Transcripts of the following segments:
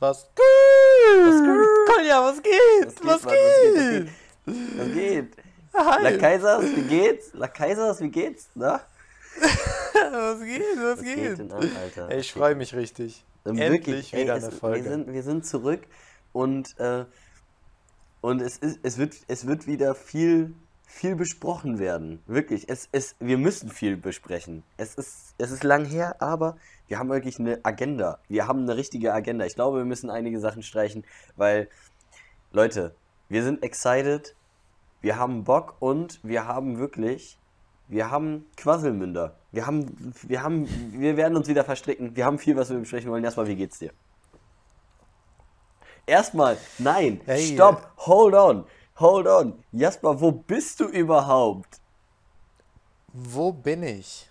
Was Was geht? Kolja, was geht? Was geht? Was geht? Hi. La Kaisers, wie geht's? La Kaisers, wie geht's? Na? Was geht? Was Was geht geht? an? Ey, ich freue mich richtig. Ähm, Endlich ey, wieder es, eine Folge. Wir sind, wir sind zurück und, äh, und es, ist, es, wird, es wird wieder viel, viel besprochen werden. Wirklich. Es, es, wir müssen viel besprechen. Es ist, es ist lang her, aber wir haben wirklich eine Agenda. Wir haben eine richtige Agenda. Ich glaube, wir müssen einige Sachen streichen, weil, Leute, wir sind excited, wir haben Bock und wir haben wirklich, wir haben Quasselmünder. Wir haben, wir haben, wir werden uns wieder verstricken. Wir haben viel, was wir besprechen wollen. Erstmal, wie geht's dir? Erstmal, nein, Hey. stopp, hold on, hold on. Jasper, wo bist du überhaupt? Wo bin ich?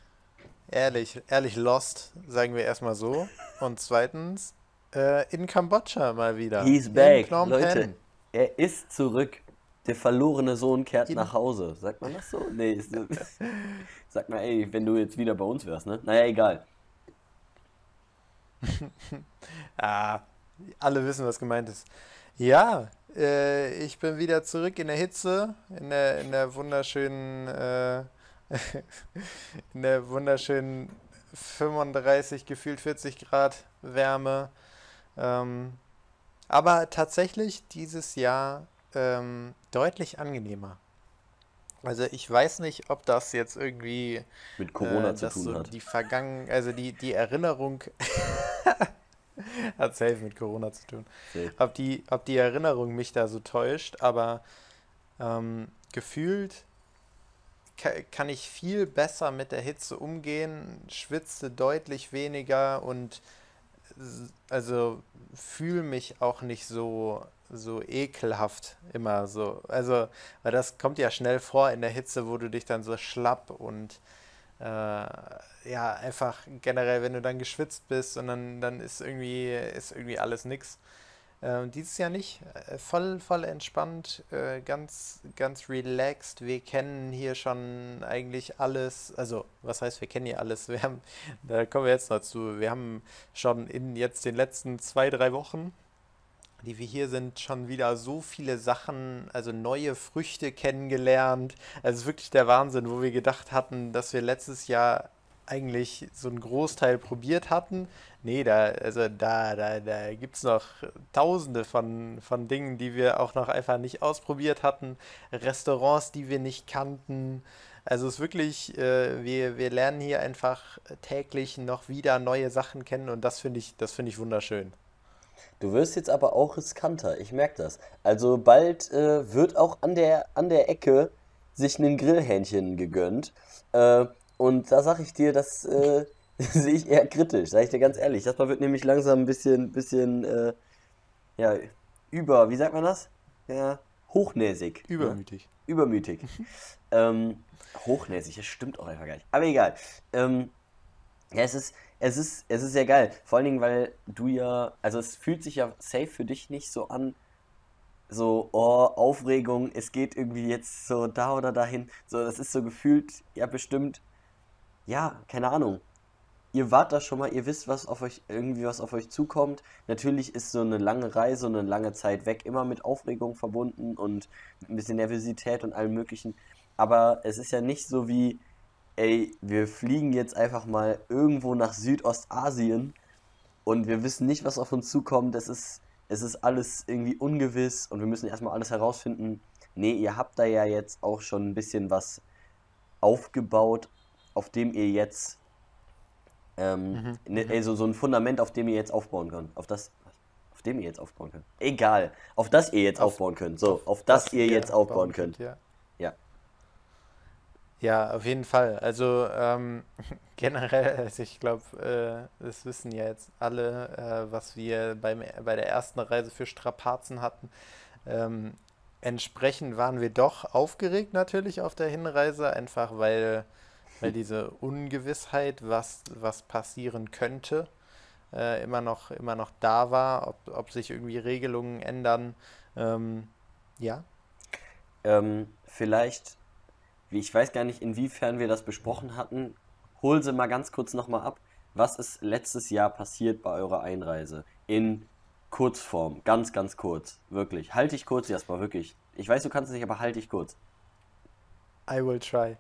Ehrlich, ehrlich lost, sagen wir erstmal so. Und zweitens, äh, in Kambodscha mal wieder. He's back, Leute. Er ist zurück. Der verlorene Sohn kehrt In- nach Hause. Sagt man das so? Nee, ist, sag mal, ey, wenn du jetzt wieder bei uns wärst, ne? Naja, egal. Ah, alle wissen, was gemeint ist. Ja, äh, ich bin wieder zurück in der Hitze, in der, in der wunderschönen, äh, in der wunderschönen 35, gefühlt 40 Grad Wärme. Ähm, aber tatsächlich dieses Jahr ähm, deutlich angenehmer. Also ich weiß nicht, ob das jetzt irgendwie Mit Corona äh, zu tun so hat. Die Vergangen, also die, die Erinnerung hat safe mit Corona zu tun. Safe. Ob die, ob die Erinnerung mich da so täuscht, aber ähm, gefühlt kann ich viel besser mit der Hitze umgehen, schwitze deutlich weniger und also fühle mich auch nicht so so ekelhaft immer so. Also, weil das kommt ja schnell vor in der Hitze, wo du dich dann so schlapp und äh, ja, einfach generell, wenn du dann geschwitzt bist und dann, dann ist irgendwie, ist irgendwie alles nix. Ähm, dieses Jahr nicht. Äh, voll, voll entspannt, äh, ganz, ganz relaxed. Wir kennen hier schon eigentlich alles. Also, was heißt, wir kennen hier alles? Wir haben, da kommen wir jetzt noch zu. Wir haben schon in jetzt den letzten zwei, drei Wochen, die wir hier sind, schon wieder so viele Sachen, also neue Früchte kennengelernt. Also, es ist wirklich der Wahnsinn, wo wir gedacht hatten, dass wir letztes Jahr eigentlich so einen Großteil probiert hatten. Nee, da, also da, da, da gibt es noch tausende von, von Dingen, die wir auch noch einfach nicht ausprobiert hatten. Restaurants, die wir nicht kannten. Also es ist wirklich, äh, wir, wir lernen hier einfach täglich noch wieder neue Sachen kennen und das finde ich, das finde ich wunderschön. Du wirst jetzt aber auch riskanter, ich merke das. Also bald äh, wird auch an der, an der Ecke sich ein Grillhähnchen gegönnt. Äh, und da sag ich dir, das äh, sehe ich eher kritisch, sag ich dir ganz ehrlich. Das wird nämlich langsam ein bisschen, bisschen, äh, ja, über, wie sagt man das? Ja, hochnäsig. ne? Übermütig. Übermütig. ähm, hochnäsig, das stimmt auch einfach gar nicht. Aber egal. Ähm, ja, es ist, es ist, es ist sehr geil. Vor allen Dingen, weil du ja, also es fühlt sich ja safe für dich nicht so an, so, oh, Aufregung, es geht irgendwie jetzt so da oder dahin. So, das ist so gefühlt, ja, bestimmt, ja, keine Ahnung. Ihr wart da schon mal, ihr wisst, was auf euch, irgendwie was auf euch zukommt. Natürlich ist so eine lange Reise und eine lange Zeit weg immer mit Aufregung verbunden und ein bisschen Nervosität und allem möglichen. Aber es ist ja nicht so wie, ey, wir fliegen jetzt einfach mal irgendwo nach Südostasien und wir wissen nicht, was auf uns zukommt. Es ist, es ist alles irgendwie ungewiss und wir müssen erstmal alles herausfinden. Nee, ihr habt da ja jetzt auch schon ein bisschen was aufgebaut, auf dem ihr jetzt, ähm, ne, also so ein Fundament, auf dem ihr jetzt aufbauen könnt. Auf das, auf dem ihr jetzt aufbauen könnt. Egal, auf das ihr jetzt Auf- aufbauen könnt. So, auf, das ihr ihr jetzt aufbauen bauen könnt. Ja. Ja. Ja, auf jeden Fall. Also ähm, generell, also ich glaube, äh, das wissen ja jetzt alle, äh, was wir beim, bei der ersten Reise für Strapazen hatten. Ähm, entsprechend waren wir doch aufgeregt natürlich auf der Hinreise, einfach weil, weil diese Ungewissheit, was, was passieren könnte, äh, immer noch, immer noch da war, ob, ob sich irgendwie Regelungen ändern. Ähm, ja, Ähm, vielleicht, wie ich weiß gar nicht, inwiefern wir das besprochen hatten, hol sie mal ganz kurz nochmal ab. Was ist letztes Jahr passiert bei eurer Einreise? In Kurzform, ganz, ganz kurz, wirklich. Halt dich kurz erstmal, wirklich. Ich weiß, du kannst es nicht, aber halt dich kurz. I will try.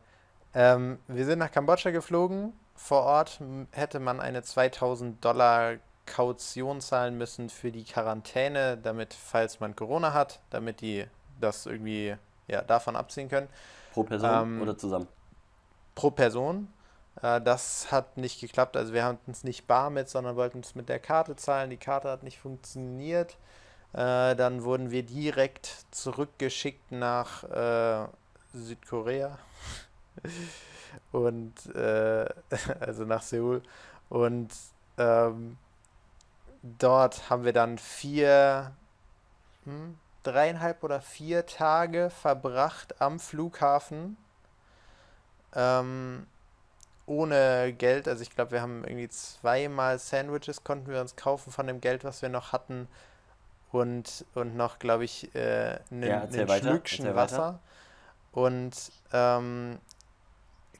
Ähm, wir sind nach Kambodscha geflogen. Vor Ort hätte man eine 2000 Dollar Kaution zahlen müssen für die Quarantäne, damit, falls man Corona hat, damit die das irgendwie ja, davon abziehen können. Pro Person ähm, oder zusammen? Pro Person. Äh, das hat nicht geklappt. Also wir hatten es nicht bar mit, sondern wollten es mit der Karte zahlen. Die Karte hat nicht funktioniert. Äh, dann wurden wir direkt zurückgeschickt nach äh, Südkorea und äh, also nach Seoul und ähm, dort haben wir dann vier, hm, dreieinhalb oder vier Tage verbracht am Flughafen ähm, ohne Geld. Also ich glaube, wir haben irgendwie zweimal Sandwiches konnten wir uns kaufen von dem Geld, was wir noch hatten und, und noch, glaube ich, äh, einen, ja, einen Schlückchen Wasser. Und ähm,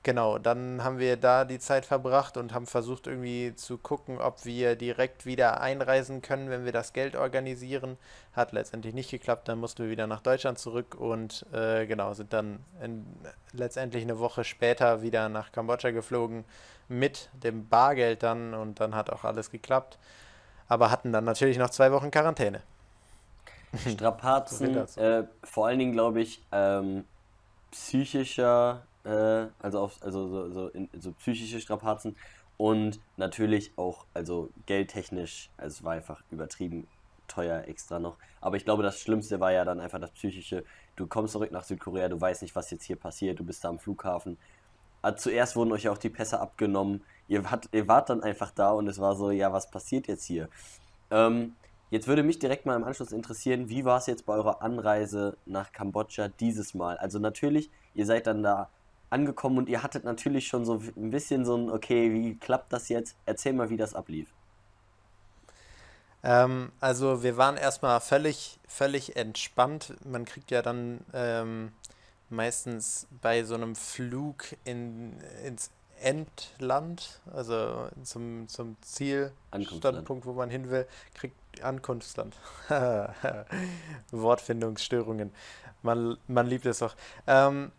genau, dann haben wir da die Zeit verbracht und haben versucht irgendwie zu gucken, ob wir direkt wieder einreisen können, wenn wir das Geld organisieren. Hat letztendlich nicht geklappt, dann mussten wir wieder nach Deutschland zurück und äh, genau, sind dann in, letztendlich eine Woche später wieder nach Kambodscha geflogen mit dem Bargeld dann und dann hat auch alles geklappt. Aber hatten dann natürlich noch zwei Wochen Quarantäne. Strapazen, äh, vor allen Dingen glaube ich, ähm, psychischer, äh, also auf, also so, so, in, so psychische Strapazen und natürlich auch, also geldtechnisch, also es war einfach übertrieben teuer extra noch. Aber ich glaube, das Schlimmste war ja dann einfach das Psychische. Du kommst zurück nach Südkorea, du weißt nicht, was jetzt hier passiert, du bist da am Flughafen. Also zuerst wurden euch auch die Pässe abgenommen. Ihr wart, ihr wart dann einfach da und es war so, ja, was passiert jetzt hier? Ähm, Jetzt würde mich direkt mal im Anschluss interessieren, wie war es jetzt bei eurer Anreise nach Kambodscha dieses Mal? Also natürlich, ihr seid dann da angekommen und ihr hattet natürlich schon so ein bisschen so ein, okay, wie klappt das jetzt? Erzähl mal, wie das ablief. Ähm, also wir waren erstmal völlig, völlig entspannt. Man kriegt ja dann ähm, meistens bei so einem Flug in, ins Endland, also zum, zum Zielstandpunkt, wo man hin will, kriegt Ankunftsland. Wortfindungsstörungen. Man, man liebt es doch. Ähm,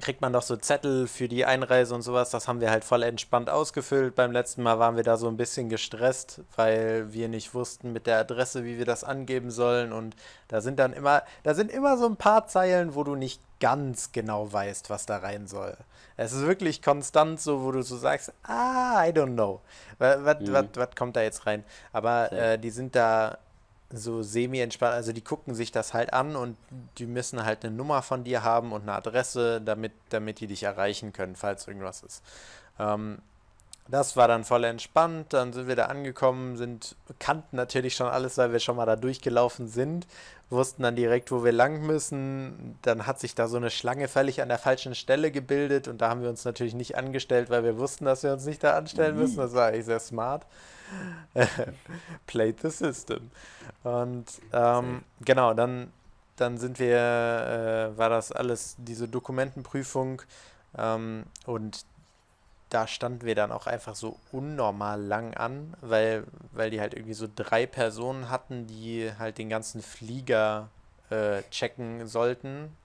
kriegt man doch so Zettel für die Einreise und sowas. Das haben wir halt voll entspannt ausgefüllt. Beim letzten Mal waren wir da so ein bisschen gestresst, weil wir nicht wussten mit der Adresse, wie wir das angeben sollen. Und da sind dann immer, da sind immer so ein paar Zeilen, wo du nicht ganz genau weißt, was da rein soll. Es ist wirklich konstant so, wo du so sagst, ah, I don't know. Was, mhm. kommt da jetzt rein? Aber äh, die sind da so semi-entspannt, also die gucken sich das halt an und die müssen halt eine Nummer von dir haben und eine Adresse, damit, damit die dich erreichen können, falls irgendwas ist. Ähm, das war dann voll entspannt, dann sind wir da angekommen, sind, kannten natürlich schon alles, weil wir schon mal da durchgelaufen sind, wussten dann direkt, wo wir lang müssen. Dann hat sich da so eine Schlange völlig an der falschen Stelle gebildet und da haben wir uns natürlich nicht angestellt, weil wir wussten, dass wir uns nicht da anstellen müssen. Das war eigentlich sehr smart. Played the system. Und ähm, genau, dann, dann sind wir, äh, war das alles diese Dokumentenprüfung ähm, und da standen wir dann auch einfach so unnormal lang an, weil, weil die halt irgendwie so drei Personen hatten, die halt den ganzen Flieger äh, checken sollten.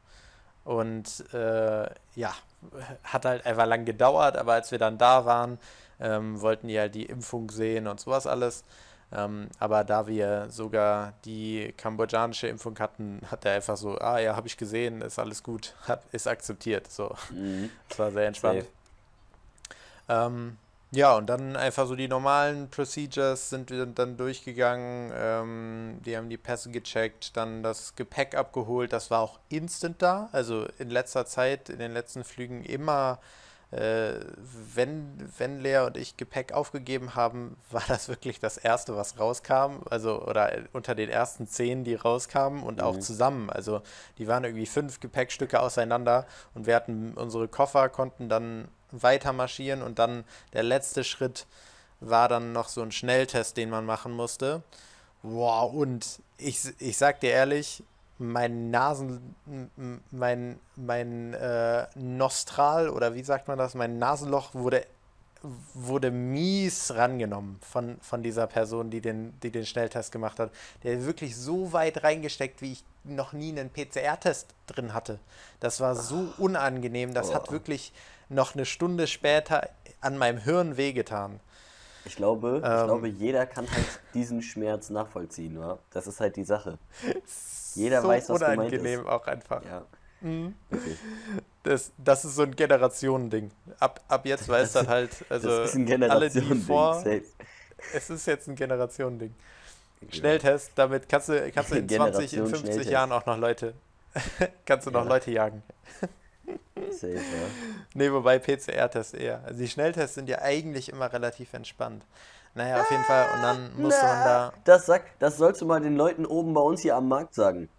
Und äh, ja, hat halt einfach lang gedauert, aber als wir dann da waren, ähm, wollten die halt die Impfung sehen und sowas alles. Ähm, aber da wir sogar die kambodschanische Impfung hatten, hat er einfach so, ah ja, habe ich gesehen, ist alles gut, hab, ist akzeptiert. So, mhm. das war sehr entspannt. Ähm, ja, und dann einfach so die normalen Procedures sind wir dann durchgegangen. Ähm, die haben die Pässe gecheckt, dann das Gepäck abgeholt. Das war auch instant da. Also in letzter Zeit, in den letzten Flügen immer, wenn, wenn Lea und ich Gepäck aufgegeben haben, war das wirklich das Erste, was rauskam. Also, oder unter den ersten zehn, die rauskamen und mhm. auch zusammen. Also, die waren irgendwie fünf Gepäckstücke auseinander und wir hatten unsere Koffer, konnten dann weiter marschieren und dann der letzte Schritt war dann noch so ein Schnelltest, den man machen musste. Wow, und ich, ich sag dir ehrlich, mein Nasen, mein, mein äh, Nostral oder wie sagt man das, mein Nasenloch wurde wurde mies rangenommen von, von dieser Person, die den, die den Schnelltest gemacht hat. Der wirklich so weit reingesteckt, wie ich noch nie einen PCR-Test drin hatte. Das war so unangenehm. Das hat wirklich noch eine Stunde später an meinem Hirn wehgetan. Ich glaube, ähm, ich glaube, jeder kann halt diesen Schmerz nachvollziehen, oder? Das ist halt die Sache. Jeder so weiß, was unangenehm gemeint ist. auch einfach. Ja. Mhm. Okay. Das, das ist so ein Generationending. Ab, ab jetzt weiß das, halt, also das ist ein alle, die vor. Safe. Es ist jetzt ein Generationending. Schnelltest, damit kannst du, kannst du in 20, in 50 Jahren auch noch Leute, kannst du noch ja. Leute jagen. Safe, ja. Nee, wobei PCR-Test eher. Also die Schnelltests sind ja eigentlich immer relativ entspannt. Naja, auf jeden Fall. Und dann muss Na, man da. Das, sag, das sollst du mal den Leuten oben bei uns hier am Markt sagen.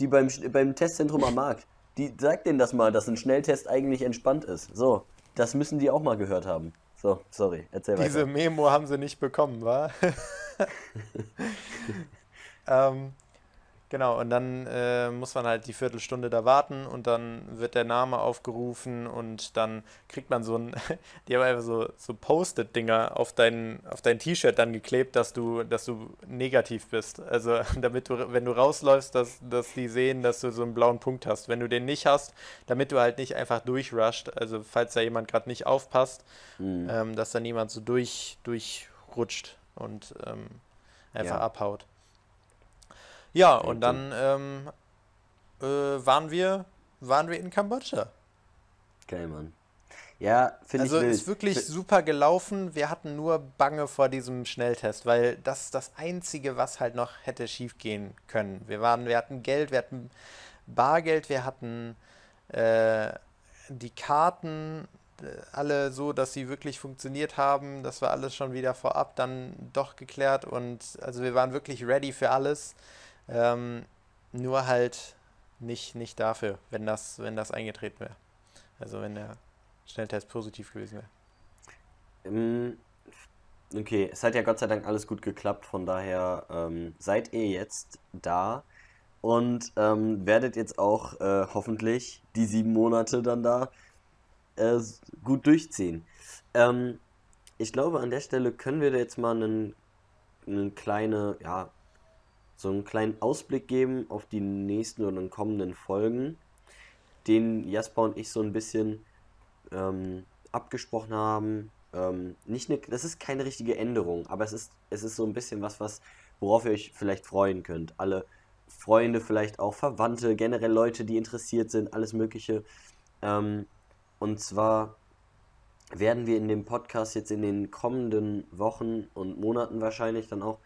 Die beim, beim Testzentrum am Markt. Die, sag denen das mal, dass ein Schnelltest eigentlich entspannt ist. So, das müssen die auch mal gehört haben. So, sorry, erzähl weiter. Diese Memo haben sie nicht bekommen, wa? ähm, Genau, und dann äh, muss man halt die Viertelstunde da warten und dann wird der Name aufgerufen und dann kriegt man so ein, die haben einfach so, so Post-it-Dinger auf dein, auf dein T-Shirt dann geklebt, dass du, dass du negativ bist. Also damit du, wenn du rausläufst, dass, dass die sehen, dass du so einen blauen Punkt hast. Wenn du den nicht hast, damit du halt nicht einfach durchrusht, also falls da jemand gerade nicht aufpasst, mhm. ähm, dass da niemand so durch, durchrutscht und ähm, einfach ja. abhaut. Ja, und dann ähm, äh, waren wir waren wir in Kambodscha. Geil, Mann. Ja, finde also ich Also ist wirklich super gelaufen. Wir hatten nur Bange vor diesem Schnelltest, weil das ist das Einzige, was halt noch hätte schief gehen können. Wir waren, wir hatten Geld, wir hatten Bargeld, wir hatten äh, die Karten äh, alle so, dass sie wirklich funktioniert haben. Das war alles schon wieder vorab dann doch geklärt und also wir waren wirklich ready für alles. Ähm, nur halt nicht, nicht dafür, wenn das, wenn das eingetreten wäre. Also wenn der Schnelltest positiv gewesen wäre. Ähm, okay, es hat ja Gott sei Dank alles gut geklappt, von daher ähm, seid ihr jetzt da und ähm, werdet jetzt auch äh, hoffentlich die sieben Monate dann da äh, gut durchziehen. Ähm, ich glaube, an der Stelle können wir jetzt mal eine kleine, ja, so einen kleinen Ausblick geben auf die nächsten oder kommenden Folgen, den Jasper und ich so ein bisschen ähm, abgesprochen haben. Ähm, nicht eine, das ist keine richtige Änderung, aber es ist, es ist so ein bisschen was, was, worauf ihr euch vielleicht freuen könnt. Alle Freunde, vielleicht auch Verwandte, generell Leute, die interessiert sind, alles Mögliche. Ähm, und zwar werden wir in dem Podcast jetzt in den kommenden Wochen und Monaten wahrscheinlich dann auch,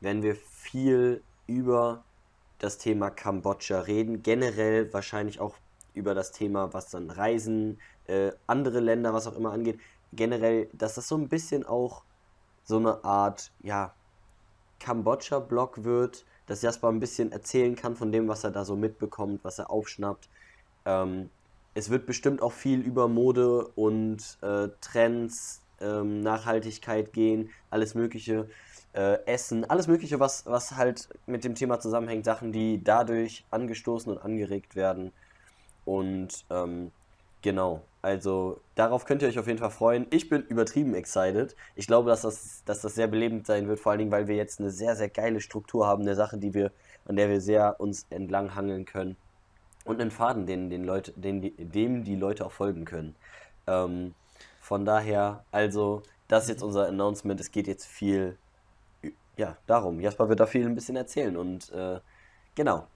werden wir viel über das Thema Kambodscha reden. Generell wahrscheinlich auch über das Thema, was dann Reisen, äh, andere Länder, was auch immer angeht. Generell, dass das so ein bisschen auch so eine Art, ja, Kambodscha-Blog wird, dass Jasper ein bisschen erzählen kann von dem, was er da so mitbekommt, was er aufschnappt. Ähm, es wird bestimmt auch viel über Mode und äh, Trends, ähm, Nachhaltigkeit gehen, alles Mögliche äh, Essen, alles Mögliche, was, was halt mit dem Thema zusammenhängt, Sachen, die dadurch angestoßen und angeregt werden. Und ähm, genau, also darauf könnt ihr euch auf jeden Fall freuen. Ich bin übertrieben excited. Ich glaube, dass das, dass das sehr belebend sein wird, vor allen Dingen, weil wir jetzt eine sehr, sehr geile Struktur haben, eine Sache, die wir, an der wir sehr uns entlang hangeln können. Und einen Faden, den, den Leute, den, dem die Leute auch folgen können. Ähm, von daher, also, das ist jetzt unser Announcement. Es geht jetzt viel ja, darum. Jasper wird da viel ein bisschen erzählen und äh, genau.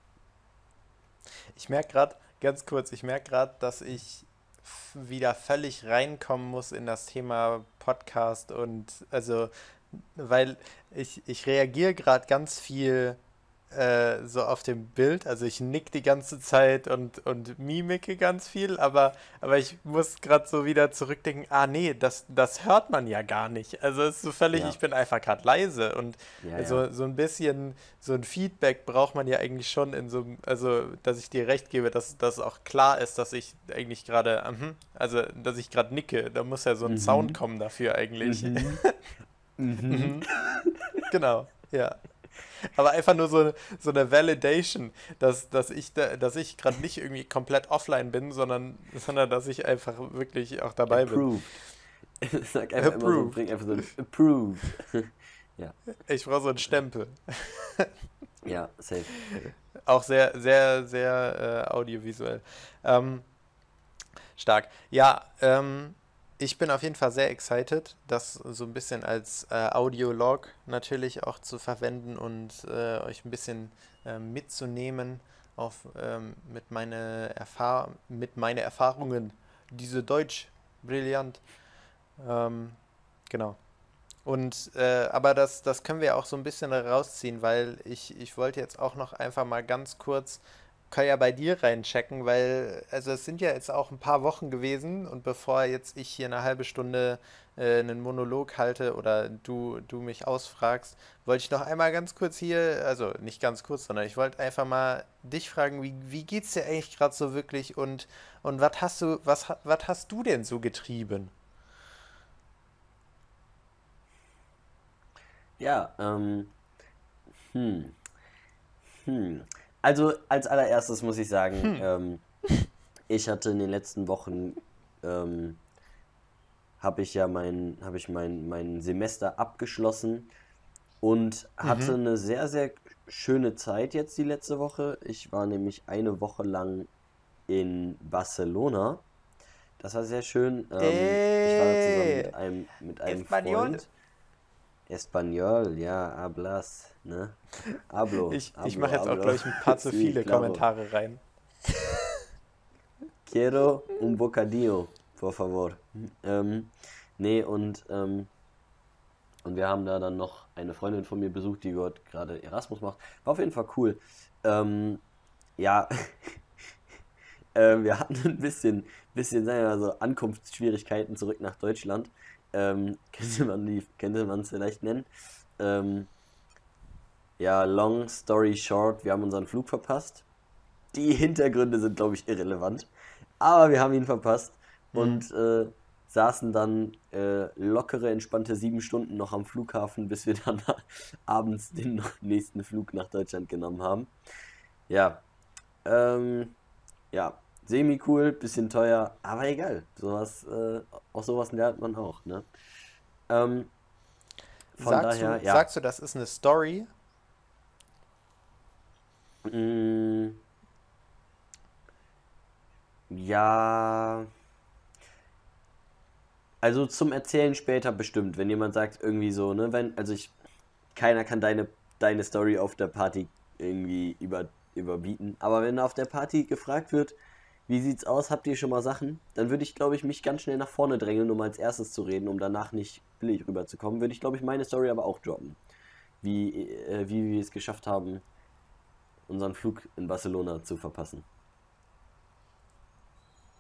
Ich merke gerade, ganz kurz, ich merke gerade, dass ich wieder völlig reinkommen muss in das Thema Podcast und also, weil ich, ich reagiere gerade ganz viel äh, so auf dem Bild. Also ich nick die ganze Zeit und, und mimike ganz viel, aber, aber ich muss gerade so wieder zurückdenken, ah nee, das, das hört man ja gar nicht. Also es ist so völlig, ja. ich bin einfach gerade leise und ja, also ja. so ein bisschen, so ein Feedback braucht man ja eigentlich schon in so also dass ich dir recht gebe, dass das auch klar ist, dass ich eigentlich gerade, uh, also dass ich gerade nicke, da muss ja so ein mhm. Sound kommen dafür eigentlich. Mhm. mhm. mhm. genau, ja. Aber einfach nur so, so eine Validation, dass, dass ich, da, dass ich gerade nicht irgendwie komplett offline bin, sondern, sondern dass ich einfach wirklich auch dabei Approve. bin. Sag einfach immer so, bring einfach so ein Approve. ja. Ich brauche so einen Stempel. ja, safe. Auch sehr, sehr, sehr äh, audiovisuell. Ähm, stark. Ja, ähm, ich bin auf jeden Fall sehr excited, das so ein bisschen als äh, Audiolog natürlich auch zu verwenden und äh, euch ein bisschen äh, mitzunehmen auf, ähm, mit, meine Erfahr mit meine Erfahrungen. Diese Deutsch, brillant. Ähm, genau. Und äh, aber das, das können wir auch so ein bisschen rausziehen, weil ich, ich wollte jetzt auch noch einfach mal ganz kurz kann ja bei dir reinchecken, weil also es sind ja jetzt auch ein paar Wochen gewesen und bevor jetzt ich hier eine halbe Stunde äh, einen Monolog halte oder du, du mich ausfragst, wollte ich noch einmal ganz kurz hier, also nicht ganz kurz, sondern ich wollte einfach mal dich fragen, wie, wie geht's dir eigentlich gerade so wirklich und, und was hast du, was, was hast du denn so getrieben? Ja, ähm, hm, hm. Also als allererstes muss ich sagen, hm. ähm, ich hatte in den letzten Wochen ähm, habe ich ja mein, habe ich mein, mein Semester abgeschlossen und hatte mhm. eine sehr, sehr schöne Zeit jetzt die letzte Woche. Ich war nämlich eine Woche lang in Barcelona. Das war sehr schön. Ähm, ich war zusammen mit einem, mit einem Freund. Espanol, ja, hablas, ne? Hablo. Ich, ich mache jetzt hablo. auch gleich ein paar zu viele sí, Kommentare rein. Quiero un bocadillo, por favor. Ähm, nee, und, ähm, und wir haben da dann noch eine Freundin von mir besucht, die dort gerade Erasmus macht. War auf jeden Fall cool. Ähm, ja, äh, wir hatten ein bisschen, bisschen, sagen wir mal so, Ankunftsschwierigkeiten zurück nach Deutschland ähm, könnte man die, könnte man es vielleicht nennen. Ähm, ja, long story short, wir haben unseren Flug verpasst. Die Hintergründe sind, glaube ich, irrelevant. Aber wir haben ihn verpasst mhm. und äh, saßen dann äh, lockere, entspannte sieben Stunden noch am Flughafen, bis wir dann abends den nächsten Flug nach Deutschland genommen haben. Ja, ähm, ja, semi-cool, bisschen teuer, aber egal. Sowas, äh, auch sowas lernt man auch, ne? Ähm, von sagst, daher, du, ja. sagst du, das ist eine Story? Mm, ja. Also zum Erzählen später bestimmt, wenn jemand sagt, irgendwie so, ne, wenn, also ich, keiner kann deine, deine Story auf der Party irgendwie über, überbieten. Aber wenn auf der Party gefragt wird, wie sieht's aus? Habt ihr schon mal Sachen? Dann würde ich, glaube ich, mich ganz schnell nach vorne drängeln, um als erstes zu reden, um danach nicht billig rüberzukommen. Würde ich, glaube ich, meine Story aber auch droppen. Wie, äh, wie wir es geschafft haben, unseren Flug in Barcelona zu verpassen.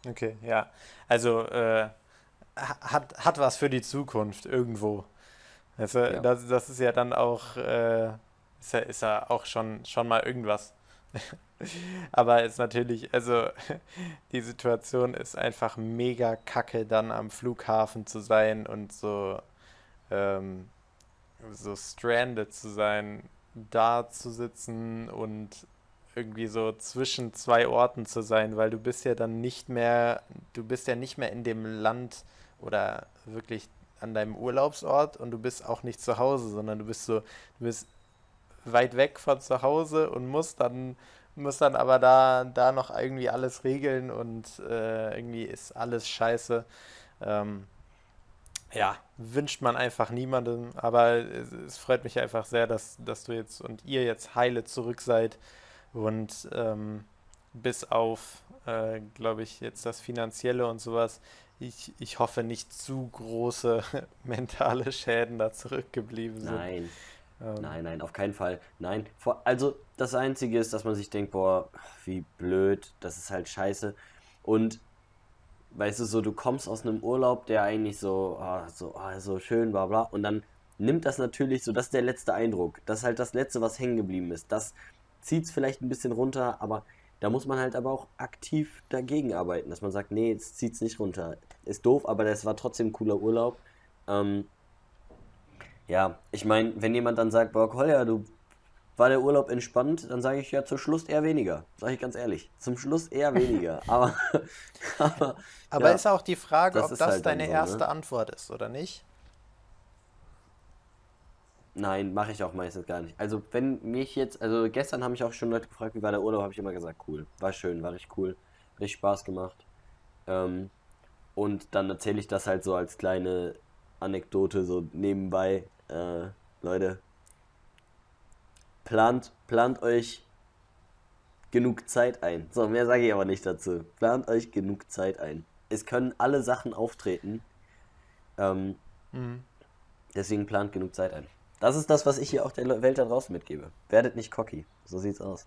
Okay, ja. Also äh, hat, hat was für die Zukunft irgendwo. Also, ja. das, das ist ja dann auch, äh, ist, ja, ist ja auch schon, schon mal irgendwas. Aber es ist natürlich, also die Situation ist einfach mega kacke, dann am Flughafen zu sein und so, ähm, so stranded zu sein, da zu sitzen und irgendwie so zwischen zwei Orten zu sein, weil du bist ja dann nicht mehr, du bist ja nicht mehr in dem Land oder wirklich an deinem Urlaubsort und du bist auch nicht zu Hause, sondern du bist so, du bist weit weg von zu Hause und musst dann muss dann aber da, da noch irgendwie alles regeln und äh, irgendwie ist alles scheiße. Ähm, ja, wünscht man einfach niemandem, aber es, es, freut mich einfach sehr, dass, dass du jetzt und ihr jetzt heile zurück seid und ähm, bis auf, äh, glaube ich, jetzt das Finanzielle und sowas, ich, ich hoffe nicht zu große mentale Schäden da zurückgeblieben sind. Nein. Ähm, nein, nein, auf keinen Fall. Nein. Also das Einzige ist, dass man sich denkt, boah, wie blöd, das ist halt scheiße. Und weißt du, so, du kommst aus einem Urlaub, der eigentlich so, oh, so, oh, so schön, bla bla. Und dann nimmt das natürlich so, das ist der letzte Eindruck. Das ist halt das Letzte, was hängen geblieben ist. Das zieht es vielleicht ein bisschen runter, aber da muss man halt aber auch aktiv dagegen arbeiten, dass man sagt, nee, jetzt zieht es nicht runter. Ist doof, aber das war trotzdem ein cooler Urlaub. Ähm, ja, ich meine, wenn jemand dann sagt, boah, Kolja, du war der Urlaub entspannt, dann sage ich ja zum Schluss eher weniger. Sage ich ganz ehrlich. Zum Schluss eher weniger. aber aber, aber ja, ist auch die Frage, das ob das halt deine so, erste ne? Antwort ist oder nicht. Nein, mache ich auch meistens gar nicht. Also wenn mich jetzt, also gestern haben mich auch schon Leute gefragt, wie war der Urlaub, habe ich immer gesagt, cool. War schön, war richtig cool. Richtig Spaß gemacht. Ähm, und dann erzähle ich das halt so als kleine Anekdote so nebenbei. Äh, Leute, plant, plant euch genug Zeit ein. So, mehr sage ich aber nicht dazu. Plant euch genug Zeit ein. Es können alle Sachen auftreten. Ähm, Mhm. deswegen plant genug Zeit ein. Das ist das, was ich hier auch der Welt da draußen mitgebe. Werdet nicht cocky. So sieht's aus.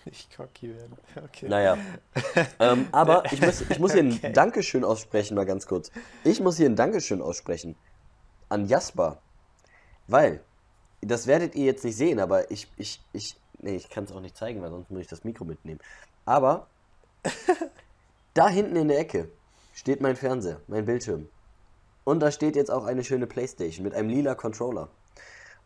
Nicht cocky werden. Okay. Naja. ähm, aber ich muss, ich muss hier Okay. ein Dankeschön aussprechen, mal ganz kurz. Ich muss hier ein Dankeschön aussprechen an Jasper. Weil, das werdet ihr jetzt nicht sehen, aber ich, ich, ich, nee, ich kann es auch nicht zeigen, weil sonst muss ich das Mikro mitnehmen. Aber da hinten in der Ecke steht mein Fernseher, mein Bildschirm. Und da steht jetzt auch eine schöne Playstation mit einem lila Controller.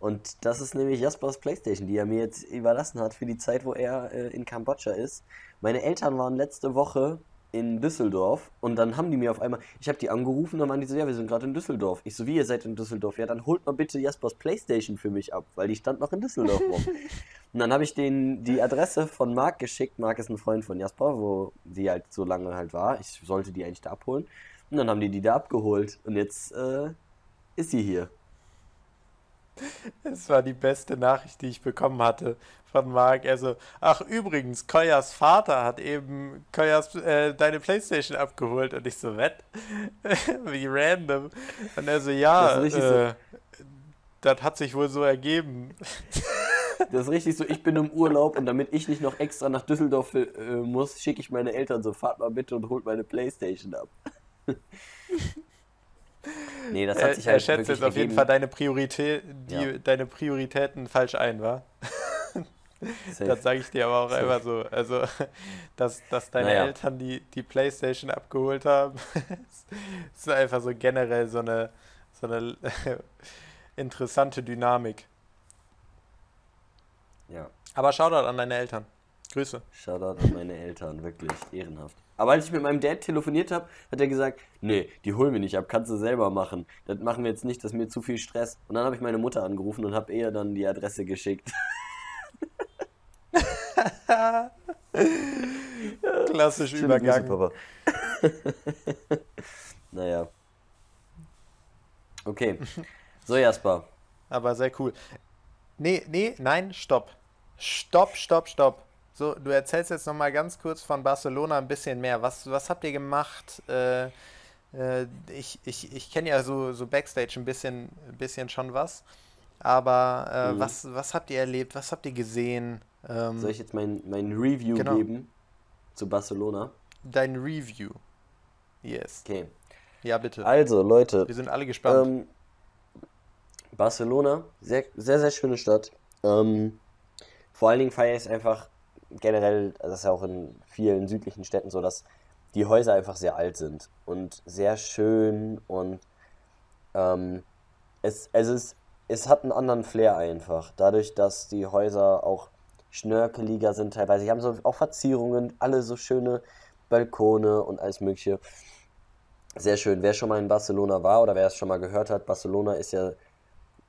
Und das ist nämlich Jaspers Playstation, die er mir jetzt überlassen hat für die Zeit, wo er äh, in Kambodscha ist. Meine Eltern waren letzte Woche in Düsseldorf und dann haben die mir auf einmal, ich habe die angerufen, dann waren die so, ja, wir sind gerade in Düsseldorf. Ich so, wie, ihr seid in Düsseldorf? Ja, dann holt mal bitte Jaspers Playstation für mich ab, weil die stand noch in Düsseldorf rum. und dann habe ich denen die Adresse von Marc geschickt. Marc ist ein Freund von Jasper, wo sie halt so lange halt war. Ich sollte die eigentlich da abholen. Und dann haben die die da abgeholt und jetzt äh, ist sie hier. Es war die beste Nachricht, die ich bekommen hatte von Marc. Er so, ach übrigens, Koyas Vater hat eben Koyas äh, deine Playstation abgeholt. Und ich so, wett? Wie random. Und er so, Das ja, ist richtig so. äh, das hat sich wohl so ergeben. Das ist richtig so, ich bin im Urlaub und damit ich nicht noch extra nach Düsseldorf äh, muss, schicke ich meine Eltern so, fahrt mal bitte und holt meine Playstation ab. nee, das hat Er, sich er halt schätzt wirklich jetzt auf jeden. Fall deine, Priorität, die, Ja. deine Prioritäten falsch ein, wa? Safe. Das sage ich dir aber auch Safe. einfach so. Also, dass, dass deine Naja. Eltern die, die Playstation abgeholt haben, ist einfach so generell so eine, so eine interessante Dynamik. Ja, Aber Shoutout an deine Eltern. Grüße. Shoutout an meine Eltern, wirklich ehrenhaft. Aber als ich mit meinem Dad telefoniert habe, hat er gesagt, nee, die holen wir nicht ab, kannst du selber machen. Das machen wir jetzt nicht, das ist mir zu viel Stress. Und dann habe ich meine Mutter angerufen und habe ihr dann die Adresse geschickt. Klassisch Schöne Grüße, Übergang. Papa. naja. Okay. So, Jasper. Aber sehr cool. Nee, nee, nein, stopp. Stopp, stopp, stopp. So, du erzählst jetzt noch mal ganz kurz von Barcelona ein bisschen mehr. Was, was habt ihr gemacht? Äh, äh, ich ich, ich kenne ja so, so Backstage ein bisschen, bisschen schon was. Aber äh, Mhm. was, was habt ihr erlebt? Was habt ihr gesehen? Ähm, Soll ich jetzt mein, mein Review Genau. geben zu Barcelona? dein Review. Yes. Okay. Ja, bitte. Also, Leute, Wir sind alle gespannt. ähm, Barcelona, sehr, sehr, sehr schöne Stadt. Ähm, vor allen Dingen feiere ich es einfach generell, das ist ja auch in vielen südlichen Städten so, dass die Häuser einfach sehr alt sind und sehr schön und ähm, es, es, ist, es hat einen anderen Flair einfach. Dadurch, dass die Häuser auch schnörkeliger sind teilweise. Die haben so auch Verzierungen, alle so schöne Balkone und alles Mögliche. Sehr schön. Wer schon mal in Barcelona war oder wer es schon mal gehört hat, Barcelona ist ja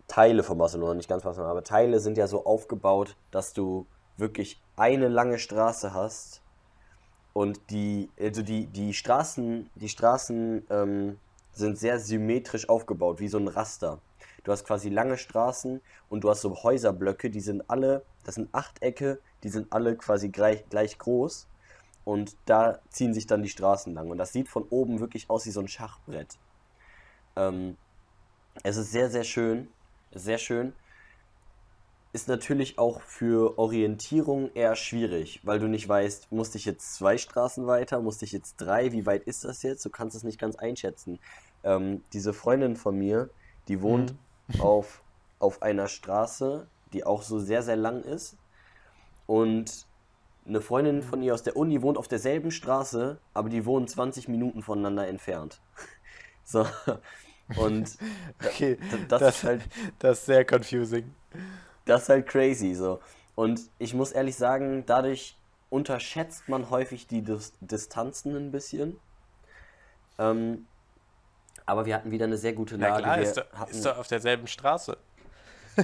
Teile von Barcelona, nicht ganz Barcelona, aber Teile sind ja so aufgebaut, dass du wirklich eine lange Straße hast und die, also die, die Straßen, die Straßen ähm, sind sehr symmetrisch aufgebaut, wie so ein Raster. Du hast quasi lange Straßen und du hast so Häuserblöcke, die sind alle, das sind Achtecke, die sind alle quasi gleich, gleich groß und da ziehen sich dann die Straßen lang und das sieht von oben wirklich aus wie so ein Schachbrett. Ähm, es ist sehr, sehr schön, sehr schön. Ist natürlich auch für Orientierung eher schwierig, weil du nicht weißt, musste ich jetzt zwei Straßen weiter, musste ich jetzt drei, wie weit ist das jetzt? Du kannst es nicht ganz einschätzen. Ähm, diese Freundin von mir, die wohnt auf, auf einer Straße, die auch so sehr, sehr lang ist. Und eine Freundin von ihr aus der Uni wohnt auf derselben Straße, aber die wohnen 20 Minuten voneinander entfernt. So. Und Okay, das, das, ist halt, das ist sehr confusing. Das ist halt crazy so. Und ich muss ehrlich sagen, dadurch unterschätzt man häufig die Dis Distanzen ein bisschen. Ähm, aber wir hatten wieder eine sehr gute Na Lage. klar, wir ist doch, hatten, ist doch auf derselben Straße.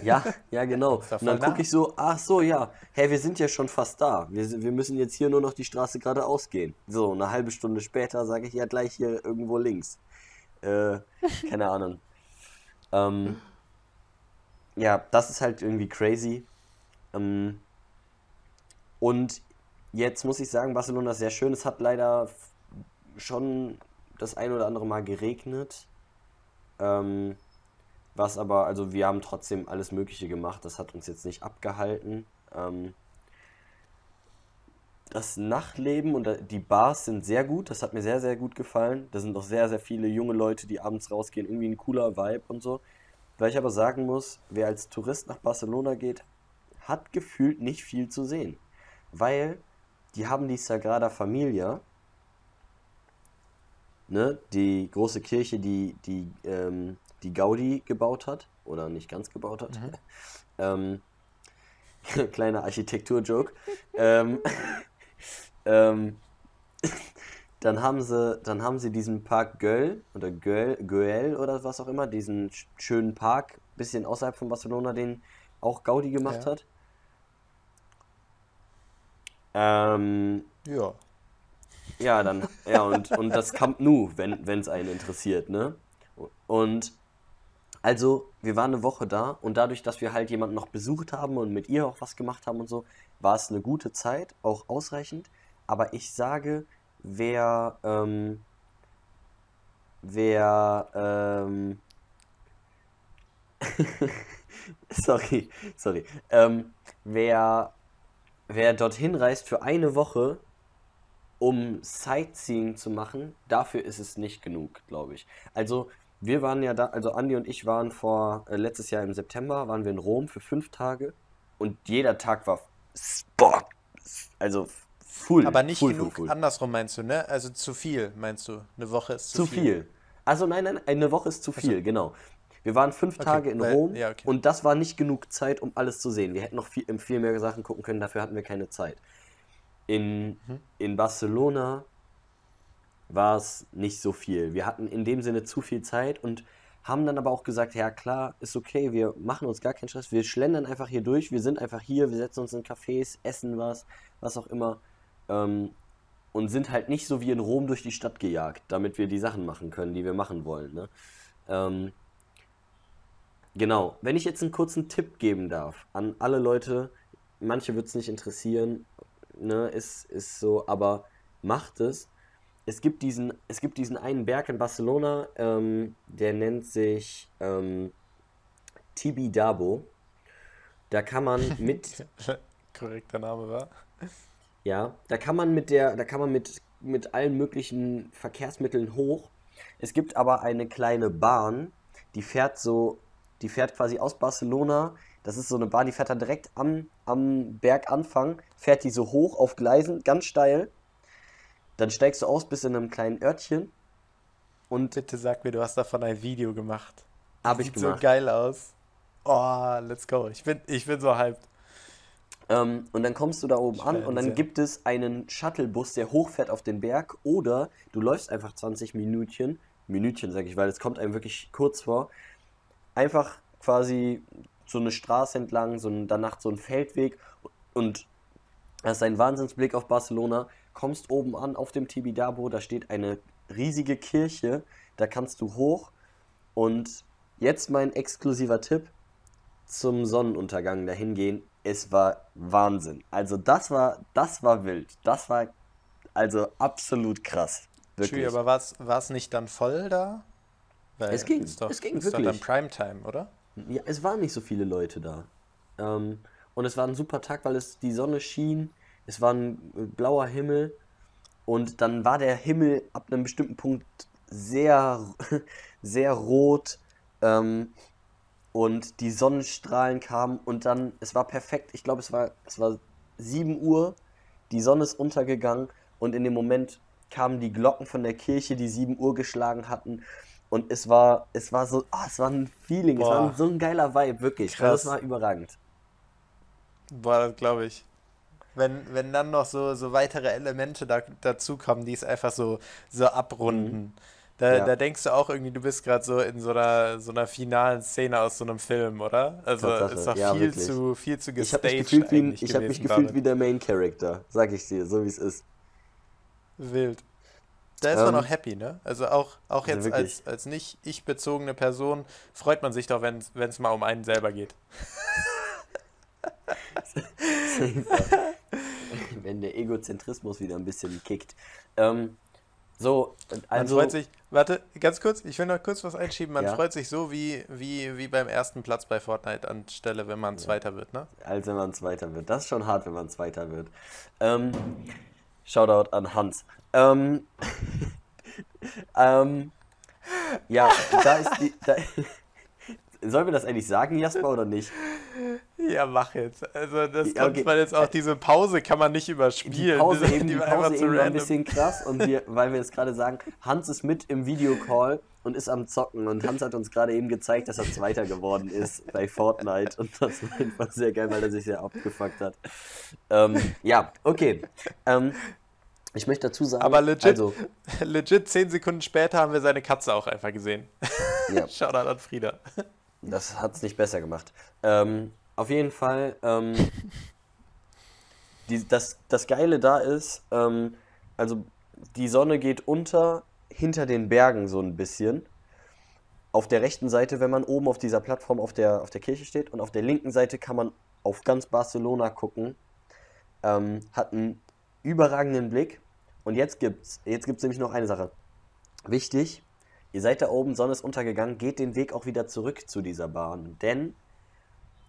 Ja, ja, genau. Und dann gucke ich so, ach so, ja, hey, wir sind ja schon fast da. Wir, wir müssen jetzt hier nur noch die Straße geradeaus gehen. So, eine halbe Stunde später sage ich ja gleich hier irgendwo links. Äh, keine Ahnung. Ähm, ja, das ist halt irgendwie crazy. Ähm, und jetzt muss ich sagen, Barcelona ist sehr schön. Es hat leider schon das ein oder andere Mal geregnet. Ähm, was aber, also wir haben trotzdem alles Mögliche gemacht. Das hat uns jetzt nicht abgehalten. Ähm, das Nachtleben und die Bars sind sehr gut. Das hat mir sehr, sehr gut gefallen. Da sind auch sehr, sehr viele junge Leute, die abends rausgehen. Irgendwie ein cooler Vibe und so. Weil ich aber sagen muss, wer als Tourist nach Barcelona geht, hat gefühlt nicht viel zu sehen. Weil die haben die Sagrada Familia, ne, die große Kirche, die, die, ähm, die Gaudi gebaut hat, oder nicht ganz gebaut hat. Ähm, kleiner Architektur-Joke. ähm, ähm, dann haben sie, dann haben sie diesen Park Göll oder Göll, Göll oder was auch immer, diesen sch- schönen Park, bisschen außerhalb von Barcelona, den auch Gaudi gemacht Ja. hat. Ähm, Ja. ja, dann, ja, und, und das Camp Nou, wenn es einen interessiert, ne? Und also, wir waren eine Woche da und dadurch, dass wir halt jemanden noch besucht haben und mit ihr auch was gemacht haben und so, war es eine gute Zeit, auch ausreichend. Aber ich sage, wer, ähm, wer, ähm, sorry, sorry, ähm, wer, wer dorthin reist für eine Woche, um Sightseeing zu machen, dafür ist es nicht genug, glaube ich. Also, wir waren ja da, also Andi und ich waren vor, äh, letztes Jahr im September, waren wir in Rom für fünf Tage und jeder Tag war, boah, also full, Aber nicht full, genug, full, full. andersrum meinst du, ne? Also zu viel, meinst du? Eine Woche ist zu, Zu viel. Also nein, nein, eine Woche ist zu viel, genau. Wir waren fünf Tage in weil- Rom ja, okay. und das war nicht genug Zeit, um alles zu sehen. Wir hätten noch viel, viel mehr Sachen gucken können, dafür hatten wir keine Zeit. In, Mhm. in Barcelona war es nicht so viel. Wir hatten in dem Sinne zu viel Zeit und haben dann aber auch gesagt, ja klar, ist okay, wir machen uns gar keinen Stress, wir schlendern einfach hier durch, wir sind einfach hier, wir setzen uns in Cafés, essen was, was auch immer. Ähm, und sind halt nicht so wie in Rom durch die Stadt gejagt, damit wir die Sachen machen können, die wir machen wollen. Ne? Ähm, genau, wenn ich jetzt einen kurzen Tipp geben darf an alle Leute, manche wird es nicht interessieren, ne, ist, ist so, aber macht es. Es gibt diesen, es gibt diesen einen Berg in Barcelona, ähm, der nennt sich ähm, Tibidabo. Da kann man mit Korrekter Name war. Ja, da kann man mit der, da kann man mit, mit allen möglichen Verkehrsmitteln hoch. Es gibt aber eine kleine Bahn, die fährt so, die fährt quasi aus Barcelona. Das ist so eine Bahn, die fährt dann direkt am, am Berganfang, fährt die so hoch auf Gleisen, ganz steil. Dann steigst du aus bis in einem kleinen Örtchen und Bitte sag mir, du hast davon ein Video gemacht. habe ich Sieht gemacht. so geil aus. Oh, let's go. Ich bin, ich bin so hyped. Ähm, und dann kommst du da oben an und dann gibt es einen Shuttlebus, der hochfährt auf den Berg oder du läufst einfach 20 Minütchen, Minütchen sage ich, weil es kommt einem wirklich kurz vor, einfach quasi so eine Straße entlang, so ein, danach so ein Feldweg und hast einen Wahnsinnsblick auf Barcelona, kommst oben an auf dem Tibidabo, da steht eine riesige Kirche, da kannst du hoch und jetzt mein exklusiver Tipp, zum Sonnenuntergang dahin gehen. Es war Wahnsinn. Also das war, das war wild. Das war also absolut krass. Tschü, Wirklich. aber war es nicht dann voll da? Weil Es ging, ist doch, es ging ist Doch wirklich. dann Primetime, oder? Ja, es waren nicht so viele Leute da. Ähm, und es war ein super Tag, weil es die Sonne schien. Es war ein äh, blauer Himmel. Und dann war der Himmel ab einem bestimmten Punkt sehr, sehr rot. Ähm, und die Sonnenstrahlen kamen und dann, es war perfekt. Ich glaube, es war, es war 7 Uhr. Die Sonne ist untergegangen und in dem Moment kamen die Glocken von der Kirche, die 7 Uhr geschlagen hatten. Und es war, es war so, oh, es war ein Feeling, Boah. es war so ein geiler Vibe, wirklich. Krass. Das war überragend. Boah, das glaube ich. Wenn, wenn dann noch so, so weitere Elemente da, dazukommen, die es einfach so, so abrunden. Mhm. Da, ja. da denkst du auch irgendwie, du bist gerade so in so einer, so einer finalen Szene aus so einem Film, oder? Also Tatsache. ist doch ja, viel, zu, viel zu gestaged Ich habe mich gefühlt, wie, ich hab mich gefühlt wie der Main Character, sag ich dir, so wie es ist. Wild. Da ist ähm, man auch happy, ne? Also auch, auch also jetzt als, als nicht ich-bezogene Person freut man sich doch, wenn es mal um einen selber geht. wenn der Egozentrismus wieder ein bisschen kickt. Ähm, so, also. Man freut sich, warte, ganz kurz, ich will noch kurz was einschieben. Man ja. freut sich so wie, wie, wie beim ersten Platz bei Fortnite anstelle, wenn man ja. Zweiter wird, ne? Als wenn man Zweiter wird. Das ist schon hart, wenn man Zweiter wird. Ähm, Shoutout an Hans. Ähm, ähm, ja, da ist die. Da, Sollen wir das eigentlich sagen, Jasper, oder nicht? Ja, mach jetzt. Also das okay. kann man jetzt auch diese Pause kann man nicht überspielen. Die Pause eben, die, die Pause eben war ein bisschen krass und wir, weil wir jetzt gerade sagen, Hans ist mit im Videocall und ist am Zocken und Hans hat uns gerade eben gezeigt, dass er Zweiter geworden ist bei Fortnite und das war einfach sehr geil, weil er sich sehr abgefuckt hat. Ähm, ja, okay. Ähm, ich möchte dazu sagen, aber legit, also, legit zehn Sekunden später haben wir seine Katze auch einfach gesehen. Ja. Shoutout an Frieda. Das hat es nicht besser gemacht. Ähm, auf jeden Fall, ähm, die, das, das Geile da ist, ähm, also die Sonne geht unter hinter den Bergen so ein bisschen. Auf der rechten Seite, wenn man oben auf dieser Plattform auf der, auf der Kirche steht, und auf der linken Seite kann man auf ganz Barcelona gucken. Ähm, hat einen überragenden Blick. Und jetzt gibt's, jetzt gibt's nämlich noch eine Sache. Wichtig, Ihr seid da oben, Sonne ist untergegangen, geht den Weg auch wieder zurück zu dieser Bahn. Denn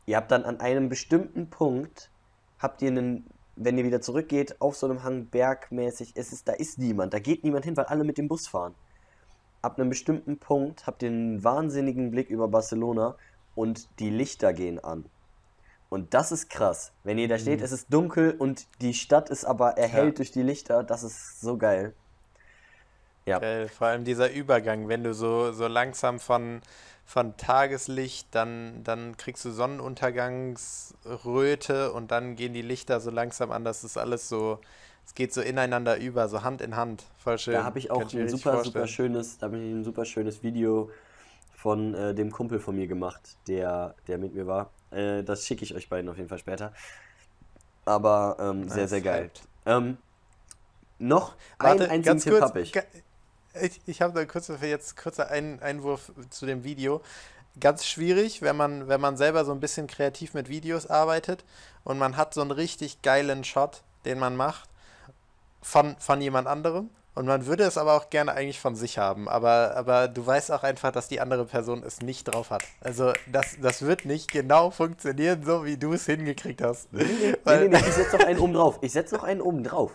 ihr habt dann an einem bestimmten Punkt, habt ihr einen, wenn ihr wieder zurückgeht, auf so einem Hang bergmäßig, es ist, da ist niemand, da geht niemand hin, weil alle mit dem Bus fahren. Ab einem bestimmten Punkt habt ihr einen wahnsinnigen Blick über Barcelona und die Lichter gehen an. Und das ist krass. Wenn ihr da steht, mhm. es ist dunkel und die Stadt ist aber erhellt ja. durch die Lichter, das ist so geil. Ja. Äh, vor allem dieser Übergang, wenn du so, so langsam von, von Tageslicht, dann, dann kriegst du Sonnenuntergangsröte und dann gehen die Lichter so langsam an, das ist alles so, es geht so ineinander über, so Hand in Hand. Voll schön. Da habe ich auch ein super, super schönes, da habe ich ein super schönes Video von äh, dem Kumpel von mir gemacht, der, der mit mir war. Äh, das schicke ich euch beiden auf jeden Fall später. Aber ähm, sehr, sehr geil. Ähm, noch Warte, einen einzigen Tipp habe ich. Ich, ich habe da kurz jetzt kurzer ein Einwurf zu dem Video. Ganz schwierig, wenn man, wenn man selber so ein bisschen kreativ mit Videos arbeitet und man hat so einen richtig geilen Shot, den man macht, von, von jemand anderem. Und man würde es aber auch gerne eigentlich von sich haben. Aber, aber du weißt auch einfach, dass die andere Person es nicht drauf hat. Also das, das wird nicht genau funktionieren, so wie du es hingekriegt hast. Nee, nee, nee, nee, ich setze noch einen oben drauf. Ich setze noch einen oben drauf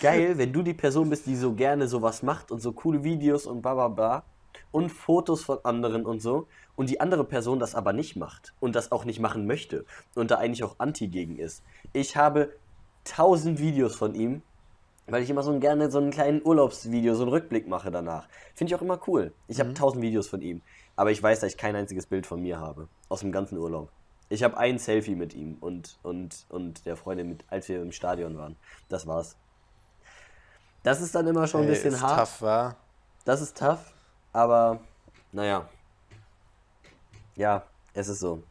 geil, wenn du die Person bist, die so gerne sowas macht und so coole Videos und bla bla bla und Fotos von anderen und so und die andere Person das aber nicht macht und das auch nicht machen möchte und da eigentlich auch anti gegen ist. Ich habe tausend Videos von ihm, weil ich immer so gerne so einen kleinen Urlaubsvideo, so einen Rückblick mache danach. Finde ich auch immer cool. Ich habe mhm. tausend Videos von ihm, aber ich weiß, dass ich kein einziges Bild von mir habe aus dem ganzen Urlaub. Ich habe ein Selfie mit ihm und, und, und der Freundin, mit, als wir im Stadion waren. Das war's. Das ist dann immer schon ein bisschen hart. Tough, wa? Das ist tough, aber naja. Ja, es ist so.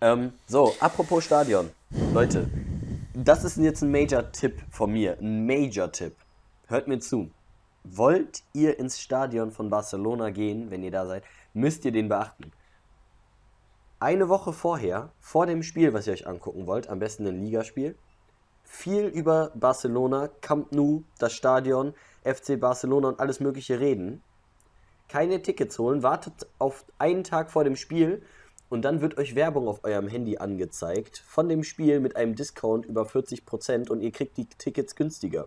Ähm, so, apropos Stadion. Leute, das ist jetzt ein Major-Tipp von mir. Ein Major-Tipp. Hört mir zu. Wollt ihr ins Stadion von Barcelona gehen, wenn ihr da seid, müsst ihr den beachten. Eine Woche vorher, vor dem Spiel, was ihr euch angucken wollt, am besten ein Ligaspiel, viel über Barcelona, Camp Nou, das Stadion, FC Barcelona und alles Mögliche reden. Keine Tickets holen, wartet auf einen Tag vor dem Spiel und dann wird euch Werbung auf eurem Handy angezeigt von dem Spiel mit einem Discount über 40% und ihr kriegt die Tickets günstiger.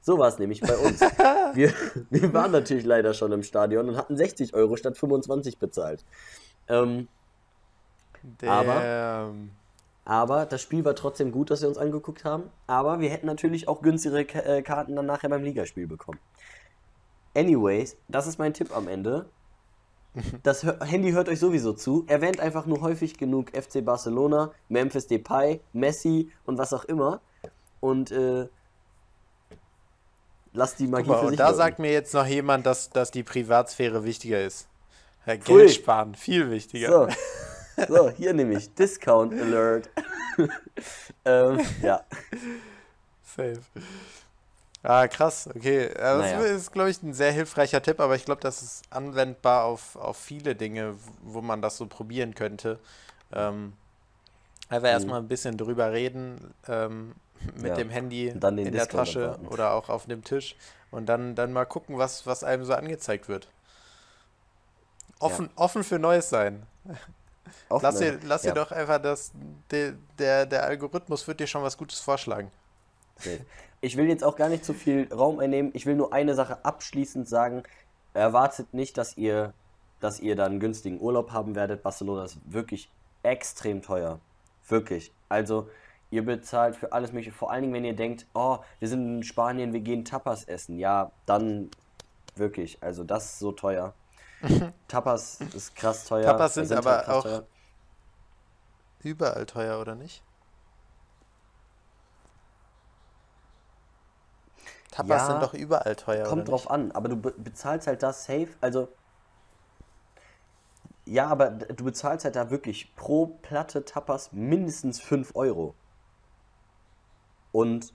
So war es nämlich bei uns. wir, wir waren natürlich leider schon im Stadion und hatten 60 Euro statt 25 bezahlt. Ähm, aber aber das Spiel war trotzdem gut, dass wir uns angeguckt haben. Aber wir hätten natürlich auch günstigere äh, Karten dann nachher beim Ligaspiel bekommen. Anyways, das ist mein Tipp am Ende. Das Handy hört euch sowieso zu. Erwähnt einfach nur häufig genug FC Barcelona, Memphis Depay, Messi und was auch immer. Und äh, lasst die Magie mal, für und sich da wirken. sagt mir jetzt noch jemand, dass, dass die Privatsphäre wichtiger ist. Pfui. Geld sparen, viel wichtiger. So. so, hier nämlich Discount Alert. ähm, ja. Safe. Ah, krass, okay. Ja, Das Naja. ist, glaube ich, ein sehr hilfreicher Tipp, aber ich glaube, das ist anwendbar auf, auf viele Dinge, wo man das so probieren könnte. Ähm, einfach erstmal ein bisschen drüber reden, ähm, mit Mhm. Ja. dem Handy in der Discount Tasche oder auch auf dem Tisch und dann, dann mal gucken, was, was einem so angezeigt wird. Offen, offen für Neues sein. Lass dir, lass ja. doch einfach das, der, der, der Algorithmus wird dir schon was Gutes vorschlagen. Ich will jetzt auch gar nicht zu viel Raum einnehmen. Ich will nur eine Sache abschließend sagen. Erwartet nicht, dass ihr, dass ihr dann einen günstigen Urlaub haben werdet. Barcelona ist wirklich extrem teuer. Wirklich. Also, ihr bezahlt für alles Mögliche. Vor allen Dingen, wenn ihr denkt, oh, wir sind in Spanien, wir gehen Tapas essen. Ja, dann wirklich. Also, das ist so teuer. Tapas ist krass teuer. Tapas sind halt aber auch- teuer. Überall teuer, oder nicht? Tapas Ja, sind doch überall teuer, Kommt oder drauf nicht? an, aber du be bezahlst halt das safe. Also, ja, aber du bezahlst halt da wirklich pro Platte Tapas mindestens 5 Euro. Und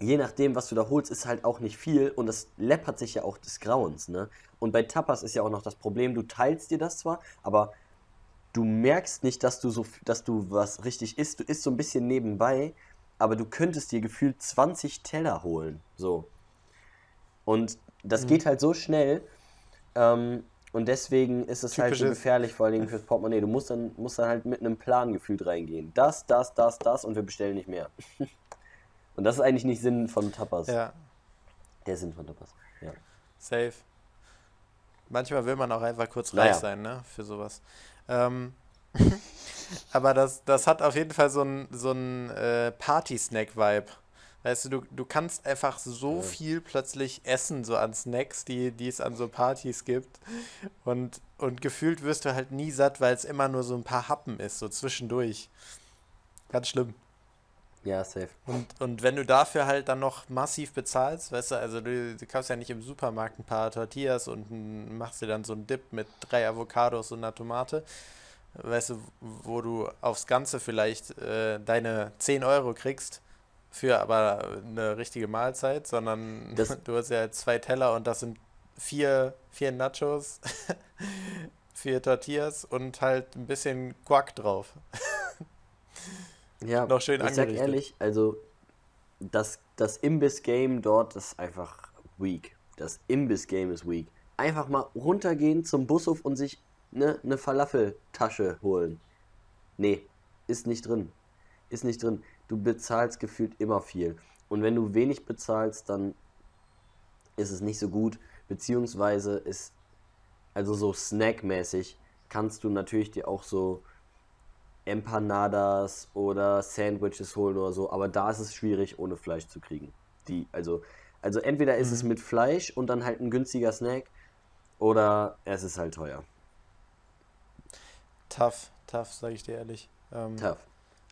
je nachdem, was du da holst, ist halt auch nicht viel und das läppert sich ja auch des Grauens, ne? Und bei Tapas ist ja auch noch das Problem, du teilst dir das zwar, aber du merkst nicht, dass du so, dass du was richtig isst. Du isst so ein bisschen nebenbei, aber du könntest dir gefühlt 20 Teller holen, so. Und das Mhm. geht halt so schnell, ähm, und deswegen ist es halt so gefährlich, vor allen Dingen fürs Portemonnaie. Du musst dann, musst dann halt mit einem Plan gefühlt reingehen. Das, das, das, das und wir bestellen nicht mehr. und das ist eigentlich nicht Sinn von Tapas. Ja, Der Sinn von Tapas. Ja. safe. Manchmal will man auch einfach kurz Naja. reich sein, ne? Für sowas. Ähm, aber das, das hat auf jeden Fall so ein, so ein äh, Party-Snack-Vibe. Weißt du, du, du kannst einfach so Ja. viel plötzlich essen, so an Snacks, die, die es an so Partys gibt. Und, und gefühlt wirst du halt nie satt, weil es immer nur so ein paar Happen ist, so zwischendurch. Ganz schlimm. Ja, safe. Und, und wenn du dafür halt dann noch massiv bezahlst, weißt du, also du, du kaufst ja nicht im Supermarkt ein paar Tortillas und machst dir dann so einen Dip mit drei Avocados und einer Tomate, weißt du, wo du aufs Ganze vielleicht äh, deine 10 Euro kriegst, für aber eine richtige Mahlzeit, sondern Das- du hast ja zwei Teller und das sind vier, vier Nachos, vier Tortillas und halt ein bisschen Guac drauf. Ja, Noch schön ich sag angerichtet. ehrlich, also das, das Imbiss-Game dort ist einfach weak. Das Imbiss-Game ist weak. Einfach mal runtergehen zum Bushof und sich ne, eine Falafeltasche holen. Nee, ist nicht drin. Ist nicht drin. Du bezahlst gefühlt immer viel. Und wenn du wenig bezahlst, dann ist es nicht so gut. Beziehungsweise ist, also so snackmäßig, kannst du natürlich dir auch so Empanadas oder Sandwiches holen oder so, aber da ist es schwierig, ohne Fleisch zu kriegen. Die, also, also entweder ist es mit Fleisch und dann halt ein günstiger Snack, oder es ist halt teuer. Tough, tough, sage ich dir ehrlich. Ähm, Tough.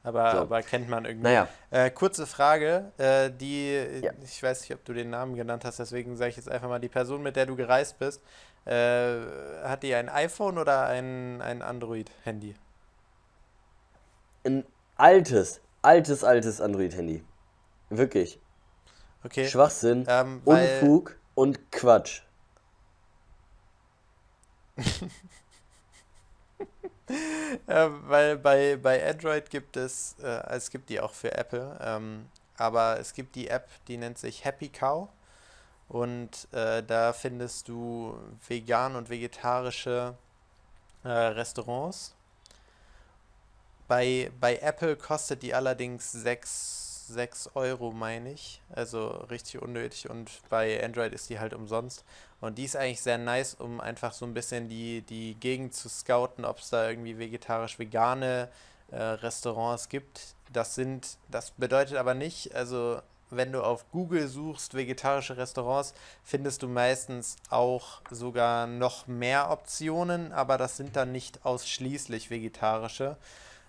Aber, So. aber kennt man irgendwie. Naja, Äh, kurze Frage, äh, die, Ja. ich weiß nicht, ob du den Namen genannt hast, deswegen sage ich jetzt einfach mal, die Person, mit der du gereist bist, äh, hat die ein iPhone oder ein, ein Android-Handy? Ein altes, altes, altes Android-Handy. Wirklich. Okay. Schwachsinn, Ähm, Unfug und Quatsch. äh, weil bei, bei Android gibt es, äh, es gibt die auch für Apple, ähm, aber es gibt die App, die nennt sich Happy Cow und äh, da findest du vegan und vegetarische äh, Restaurants. Bei, bei Apple kostet die allerdings 6, 6 Euro, meine ich. Also richtig unnötig. Und bei Android ist die halt umsonst. Und die ist eigentlich sehr nice, um einfach so ein bisschen die, die Gegend zu scouten, ob es da irgendwie vegetarisch-vegane äh, Restaurants gibt. Das sind, das bedeutet aber nicht, also wenn du auf Google suchst, vegetarische Restaurants, findest du meistens auch sogar noch mehr Optionen, aber das sind dann nicht ausschließlich vegetarische,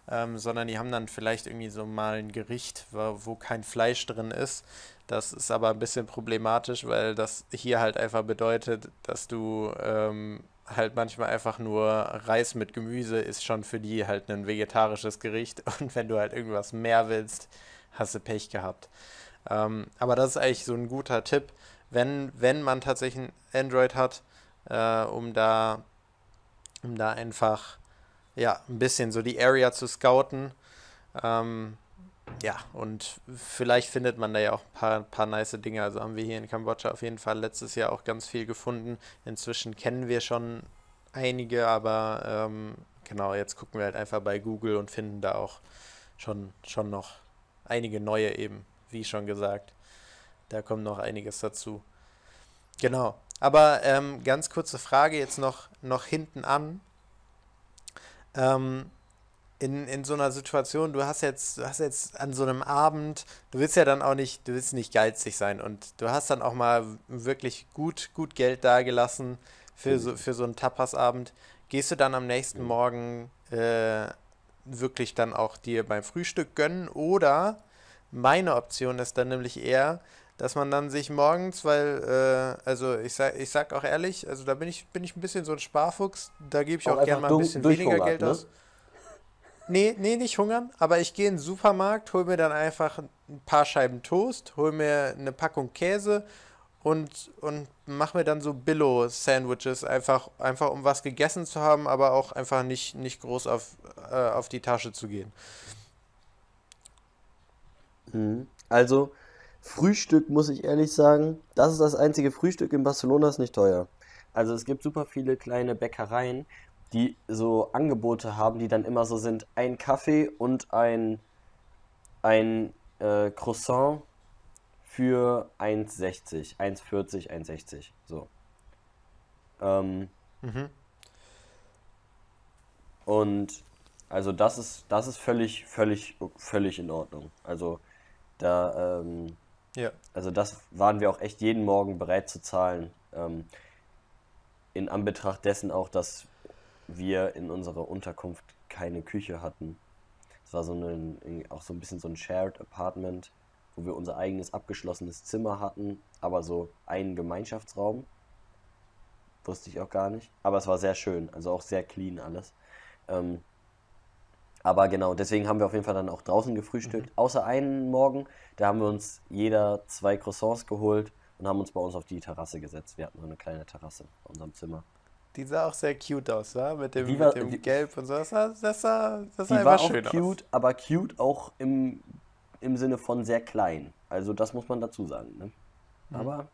ähm, sondern die haben dann vielleicht irgendwie so mal ein Gericht, wo, wo kein Fleisch drin ist. Das ist aber ein bisschen problematisch, weil das hier halt einfach bedeutet, dass du ähm, halt manchmal einfach nur Reis mit Gemüse ist schon für die halt ein vegetarisches Gericht und wenn du halt irgendwas mehr willst, hast du Pech gehabt. Ähm, aber das ist eigentlich so ein guter Tipp, wenn, wenn man tatsächlich ein Android hat, äh, um da um da einfach ja ein bisschen so die Area zu scouten. Ähm, ja, und vielleicht findet man da ja auch ein paar, paar nice Dinge. Also haben wir hier in Kambodscha auf jeden Fall letztes Jahr auch ganz viel gefunden. Inzwischen kennen wir schon einige, aber ähm, genau, jetzt gucken wir halt einfach bei Google und finden da auch schon, schon noch einige neue eben, wie schon gesagt. Da kommt noch einiges dazu. Genau. Aber ähm, ganz kurze Frage jetzt noch, noch hinten an. Ähm, in, in so einer Situation, du hast jetzt, du hast jetzt an so einem Abend, du willst ja dann auch nicht, du willst nicht geizig sein und du hast dann auch mal wirklich gut, gut Geld dagelassen für so, für so einen Tapas-Abend. Gehst du dann am nächsten Morgen äh, wirklich dann auch dir beim Frühstück gönnen oder meine Option ist dann nämlich eher, dass man dann sich morgens, weil, äh, also ich sag, ich sag auch ehrlich, also da bin ich, bin ich ein bisschen so ein Sparfuchs, da gebe ich auch, auch gerne mal ein bisschen weniger Geld ne? aus. Nee, nee, nicht hungern, aber ich gehe in den Supermarkt, hol mir dann einfach ein paar Scheiben Toast, hol mir eine Packung Käse und, und mach mir dann so Billo-Sandwiches, einfach, einfach um was gegessen zu haben, aber auch einfach nicht, nicht groß auf, äh, auf die Tasche zu gehen. Mhm. Also, Frühstück muss ich ehrlich sagen, das ist das einzige Frühstück in Barcelona, ist nicht teuer. Also es gibt super viele kleine Bäckereien, die so Angebote haben, die dann immer so sind, ein Kaffee und ein, ein äh, Croissant für 1,60, 1,40, 1,60, so. Ähm, mhm. Und also das ist, das ist völlig, völlig, völlig in Ordnung. Also da, ähm, ja. also das waren wir auch echt jeden Morgen bereit zu zahlen. Ähm, in Anbetracht dessen auch, dass wir in unserer Unterkunft keine Küche hatten. Es war so ein, auch so ein bisschen so ein Shared Apartment, wo wir unser eigenes abgeschlossenes Zimmer hatten, aber so einen Gemeinschaftsraum. Wusste ich auch gar nicht. Aber es war sehr schön, also auch sehr clean alles. Ähm, aber genau, deswegen haben wir auf jeden Fall dann auch draußen gefrühstückt. Mhm. Außer einen Morgen, da haben wir uns jeder zwei Croissants geholt und haben uns bei uns auf die Terrasse gesetzt. Wir hatten so eine kleine Terrasse bei unserem Zimmer. Die sah auch sehr cute aus, wa? Mit dem, war, mit dem die, Gelb und so. Das sah, das sah, das sah die war auch cute, aus. aber cute auch im, im Sinne von sehr klein. Also das muss man dazu sagen. Ne? Mhm. Aber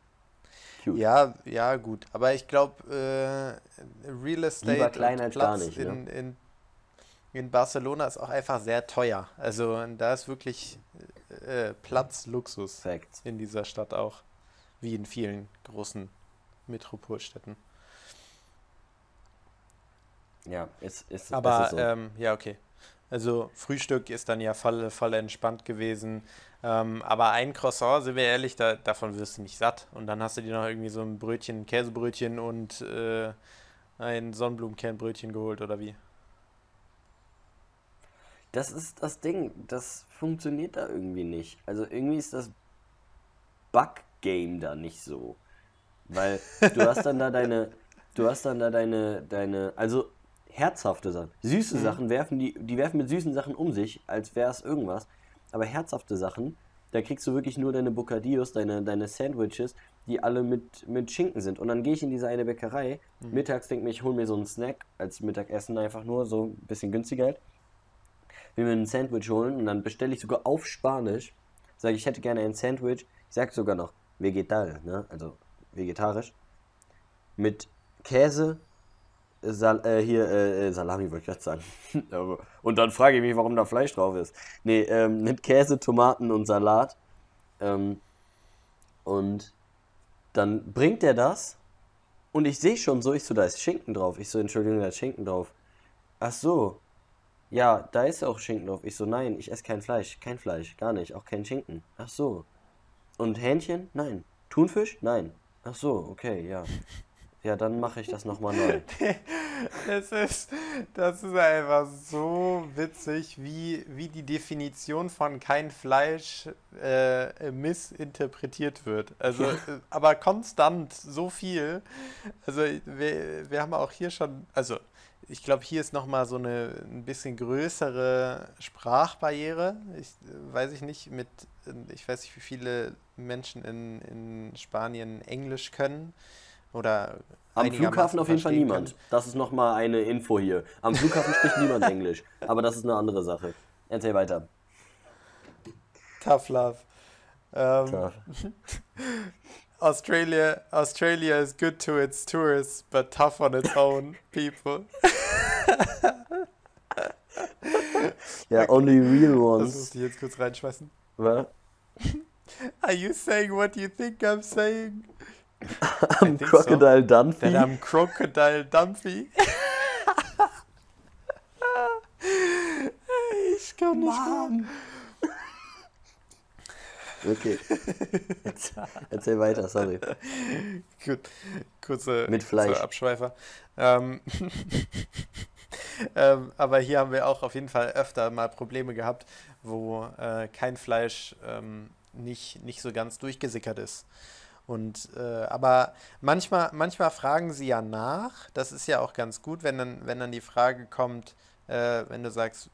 cute. Ja, ja, gut. Aber ich glaube, äh, Real Estate Lieber klein als Platz gar nicht, in, ne? in, in Barcelona ist auch einfach sehr teuer. Also da ist wirklich äh, Platz Luxus Fact. in dieser Stadt auch. Wie in vielen großen Metropolstädten. Ja, ist, ist, Aber, ist so. ähm, ja, okay. Also Frühstück ist dann ja voll, voll entspannt gewesen. Ähm, aber ein Croissant, sind wir ehrlich, da, davon wirst du nicht satt. Und dann hast du dir noch irgendwie so ein Brötchen, ein Käsebrötchen und äh, ein Sonnenblumenkernbrötchen geholt, oder wie? Das ist das Ding, das funktioniert da irgendwie nicht. Also irgendwie ist das Bug-Game da nicht so. Weil du hast dann da deine, du hast dann da deine, deine, also herzhafte Sachen. Süße mhm. Sachen werfen die, die werfen mit süßen Sachen um sich, als wäre es irgendwas. Aber herzhafte Sachen, da kriegst du wirklich nur deine Bocadillos, deine, deine Sandwiches, die alle mit, mit Schinken sind. Und dann gehe ich in diese eine Bäckerei. Mhm. Mittags denke ich, ich hole mir so einen Snack als Mittagessen einfach nur, so ein bisschen günstiger halt. Will mir ein Sandwich holen und dann bestelle ich sogar auf Spanisch. Sage ich, hätte gerne ein Sandwich. Ich sage sogar noch vegetal, ne? also vegetarisch. Mit Käse, Sal äh, hier, äh, äh Salami wollte ich gerade sagen. und dann frage ich mich, warum da Fleisch drauf ist. Nee, ähm, mit Käse, Tomaten und Salat. Ähm, und dann bringt er das und ich sehe schon so, ich so, da ist Schinken drauf. Ich so, Entschuldigung, da ist Schinken drauf. Ach so. Ja, da ist auch Schinken drauf. Ich so, nein, ich esse kein Fleisch. Kein Fleisch, gar nicht. Auch kein Schinken. Ach so. und Hähnchen? Nein. Thunfisch? Nein. Ach so, okay, ja. Ja, dann mache ich das nochmal neu. das, ist, das ist einfach so witzig, wie, wie die Definition von kein Fleisch äh, missinterpretiert wird. Also. Äh, aber konstant so viel. Also, wir, wir haben auch hier schon, also ich glaube, hier ist nochmal so eine ein bisschen größere Sprachbarriere. Ich äh, weiß ich nicht, mit, ich weiß nicht, wie viele Menschen in, in Spanien Englisch können. Oder am Flughafen auf jeden Fall niemand. Können. Das ist nochmal eine Info hier. Am Flughafen spricht niemand Englisch. Aber das ist eine andere Sache. Erzähl weiter. Tough love. Um, Tough. Australia, Australia is good to its tourists, but tough on its own people. ja, okay. only real ones. Das muss ich jetzt kurz reinschmeißen. Was? Are you saying what you think I'm saying? am Crocodile so. Dunphy. am Crocodile Dunphy. ich kann nicht Mann. Okay. Erzähl weiter, sorry. Gut, kurze, Mit Fleisch. Kurze Abschweifer. Ähm, ähm, aber hier haben wir auch auf jeden Fall öfter mal Probleme gehabt, wo äh, kein Fleisch ähm, nicht, nicht so ganz durchgesickert ist. Und äh, aber manchmal, manchmal fragen sie ja nach. Das ist ja auch ganz gut, wenn dann, wenn dann die Frage kommt, äh, wenn du sagst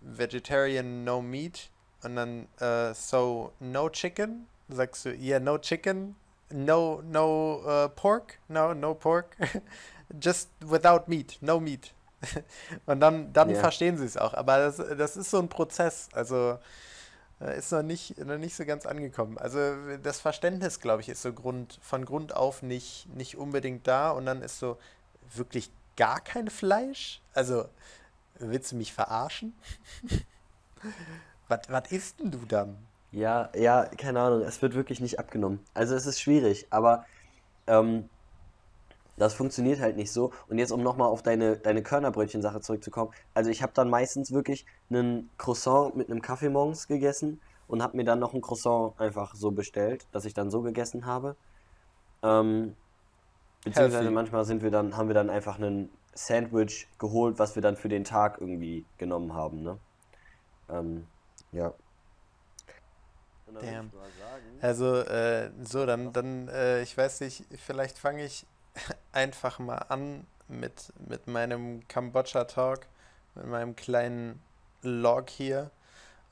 Vegetarian no meat und dann äh, so no chicken, sagst du yeah no chicken, no no uh, pork, no no pork, just without meat, no meat. und dann dann yeah. verstehen sie es auch. Aber das, das ist so ein Prozess. Also ist noch nicht, noch nicht so ganz angekommen. Also das Verständnis, glaube ich, ist so Grund, von Grund auf nicht, nicht unbedingt da und dann ist so wirklich gar kein Fleisch. Also willst du mich verarschen? was, was isst denn du dann? Ja, ja, keine Ahnung, es wird wirklich nicht abgenommen. Also es ist schwierig, aber ähm, das funktioniert halt nicht so. Und jetzt, um nochmal auf deine, deine Körnerbrötchen-Sache zurückzukommen. Also ich habe dann meistens wirklich einen Croissant mit einem Kaffee morgens gegessen und habe mir dann noch ein Croissant einfach so bestellt, dass ich dann so gegessen habe. Ähm, beziehungsweise Healthy. manchmal sind wir dann, haben wir dann einfach einen Sandwich geholt, was wir dann für den Tag irgendwie genommen haben. Ne? Ähm, ja. Damn. Also, äh, so, dann, dann äh, ich weiß nicht, vielleicht fange ich einfach mal an mit, mit meinem Kambodscha-Talk, mit meinem kleinen Log hier.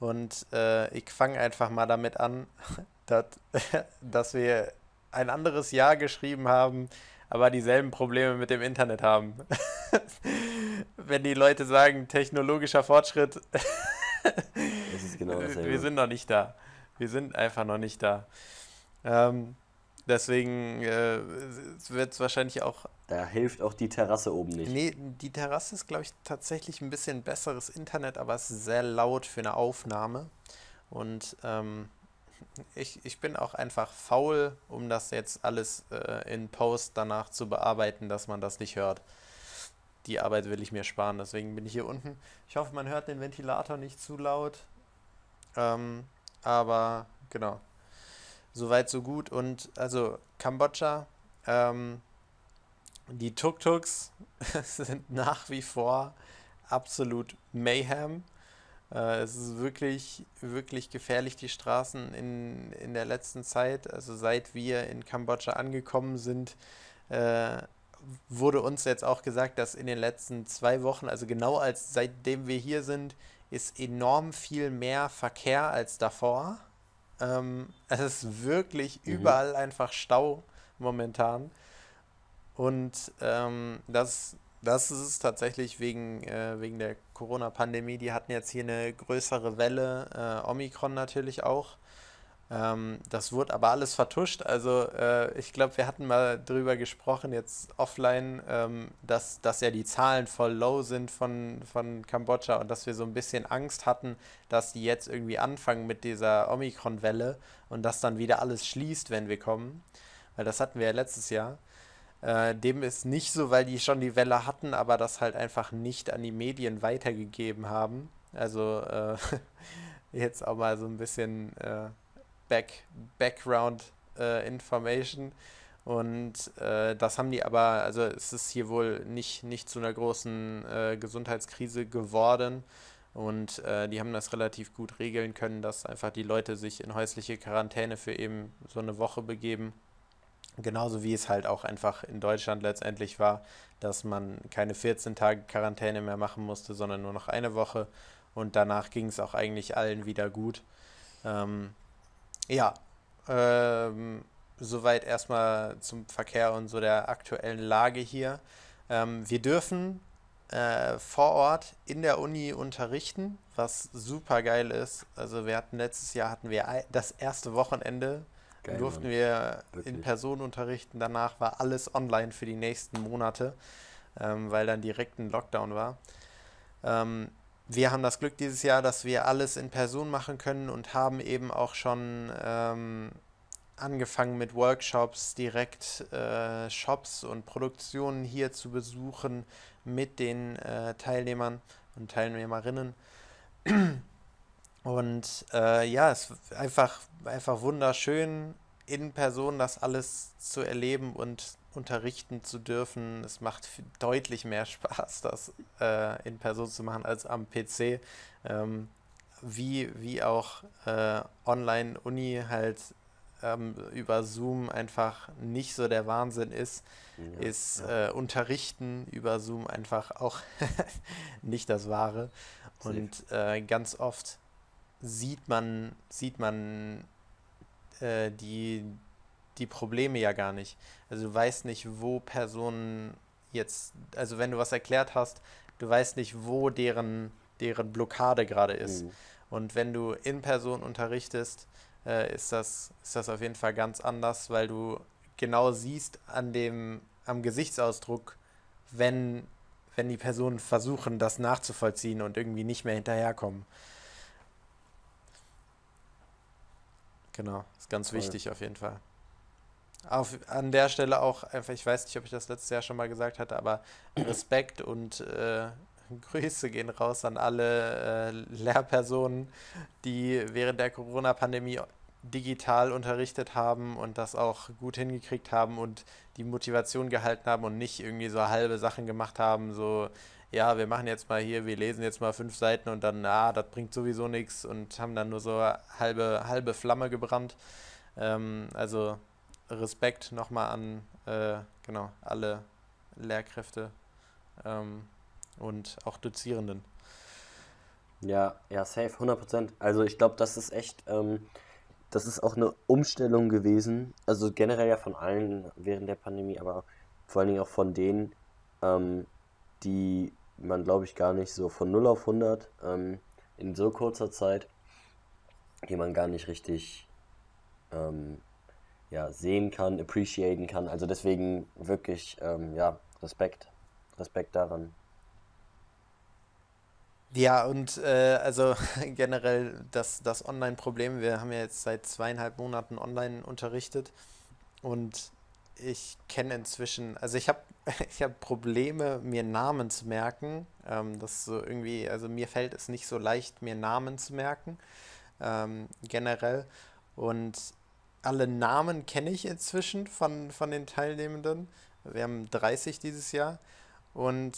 Und äh, ich fange einfach mal damit an, dass, dass wir ein anderes Jahr geschrieben haben, aber dieselben Probleme mit dem Internet haben. Wenn die Leute sagen, technologischer Fortschritt, genau wir sind noch nicht da. Wir sind einfach noch nicht da. Ähm, Deswegen äh, wird es wahrscheinlich auch. Da hilft auch die Terrasse oben nicht. Nee, die Terrasse ist, glaube ich, tatsächlich ein bisschen besseres Internet, aber es ist sehr laut für eine Aufnahme. Und ähm, ich, ich bin auch einfach faul, um das jetzt alles äh, in Post danach zu bearbeiten, dass man das nicht hört. Die Arbeit will ich mir sparen, deswegen bin ich hier unten. Ich hoffe, man hört den Ventilator nicht zu laut. Ähm, aber genau, Soweit, so gut. Und also Kambodscha, ähm, die Tuk-Tuks sind nach wie vor absolut Mayhem. Äh, es ist wirklich, wirklich gefährlich, die Straßen in, in der letzten Zeit. Also seit wir in Kambodscha angekommen sind, äh, wurde uns jetzt auch gesagt, dass in den letzten zwei Wochen, also genau als seitdem wir hier sind, ist enorm viel mehr Verkehr als davor. Ähm, es ist wirklich mhm. überall einfach Stau momentan. Und ähm, das, das ist es tatsächlich wegen, äh, wegen der Corona-Pandemie. Die hatten jetzt hier eine größere Welle, äh, Omikron natürlich auch. Ähm, das wurde aber alles vertuscht. Also äh, ich glaube, wir hatten mal drüber gesprochen, jetzt offline, ähm, dass, dass ja die Zahlen voll low sind von, von Kambodscha und dass wir so ein bisschen Angst hatten, dass die jetzt irgendwie anfangen mit dieser Omikron-Welle und dass dann wieder alles schließt, wenn wir kommen. Weil das hatten wir ja letztes Jahr. Äh, dem ist nicht so, weil die schon die Welle hatten, aber das halt einfach nicht an die Medien weitergegeben haben. Also äh, jetzt auch mal so ein bisschen äh, Back, Background äh, Information. Und äh, das haben die aber, also es ist hier wohl nicht, nicht zu einer großen äh, Gesundheitskrise geworden. Und äh, die haben das relativ gut regeln können, dass einfach die Leute sich in häusliche Quarantäne für eben so eine Woche begeben. Genauso wie es halt auch einfach in Deutschland letztendlich war, dass man keine 14 Tage Quarantäne mehr machen musste, sondern nur noch eine Woche. Und danach ging es auch eigentlich allen wieder gut. Ähm, ja, ähm, soweit erstmal zum Verkehr und so der aktuellen Lage hier. Ähm, wir dürfen äh, vor Ort in der Uni unterrichten, was super geil ist. Also wir hatten letztes Jahr hatten wir das erste Wochenende Geil, durften Mann. wir Wirklich. in Person unterrichten. Danach war alles online für die nächsten Monate, ähm, weil dann direkt ein Lockdown war. Ähm, wir haben das Glück dieses Jahr, dass wir alles in Person machen können und haben eben auch schon ähm, angefangen mit Workshops, direkt äh, Shops und Produktionen hier zu besuchen mit den äh, Teilnehmern und Teilnehmerinnen. Und äh, ja, es ist einfach, einfach wunderschön, in Person das alles zu erleben und unterrichten zu dürfen. Es macht deutlich mehr Spaß, das äh, in Person zu machen als am PC. Ähm, wie, wie auch äh, Online-Uni halt ähm, über Zoom einfach nicht so der Wahnsinn ist, ja, ist ja. Äh, Unterrichten über Zoom einfach auch nicht das Wahre. Und äh, ganz oft sieht man, sieht man äh, die, die Probleme ja gar nicht. Also du weißt nicht, wo Personen jetzt, also wenn du was erklärt hast, du weißt nicht, wo deren, deren Blockade gerade ist. Mhm. Und wenn du in Person unterrichtest, äh, ist, das, ist das auf jeden Fall ganz anders, weil du genau siehst an dem, am Gesichtsausdruck, wenn, wenn die Personen versuchen, das nachzuvollziehen und irgendwie nicht mehr hinterherkommen. Genau, ist ganz Voll. wichtig auf jeden Fall. Auf, an der Stelle auch einfach, ich weiß nicht, ob ich das letztes Jahr schon mal gesagt hatte, aber Respekt und äh, Grüße gehen raus an alle äh, Lehrpersonen, die während der Corona-Pandemie digital unterrichtet haben und das auch gut hingekriegt haben und die Motivation gehalten haben und nicht irgendwie so halbe Sachen gemacht haben, so ja, wir machen jetzt mal hier, wir lesen jetzt mal fünf Seiten und dann, ah, das bringt sowieso nichts und haben dann nur so halbe, halbe Flamme gebrannt. Ähm, also Respekt nochmal an äh, genau, alle Lehrkräfte ähm, und auch Dozierenden. Ja, ja, safe, 100%. Also ich glaube, das ist echt, ähm, das ist auch eine Umstellung gewesen. Also generell ja von allen während der Pandemie, aber vor allen Dingen auch von denen, ähm, die man, glaube ich, gar nicht so von 0 auf 100 ähm, in so kurzer Zeit, die man gar nicht richtig ähm, ja, sehen kann, appreciaten kann. Also deswegen wirklich, ähm, ja, Respekt. Respekt daran. Ja, und äh, also generell das, das Online-Problem, wir haben ja jetzt seit zweieinhalb Monaten online unterrichtet und ich kenne inzwischen, also ich habe ich hab Probleme, mir Namen zu merken. Ähm, das so irgendwie, also mir fällt es nicht so leicht, mir Namen zu merken, ähm, generell. Und alle Namen kenne ich inzwischen von, von den Teilnehmenden. Wir haben 30 dieses Jahr. Und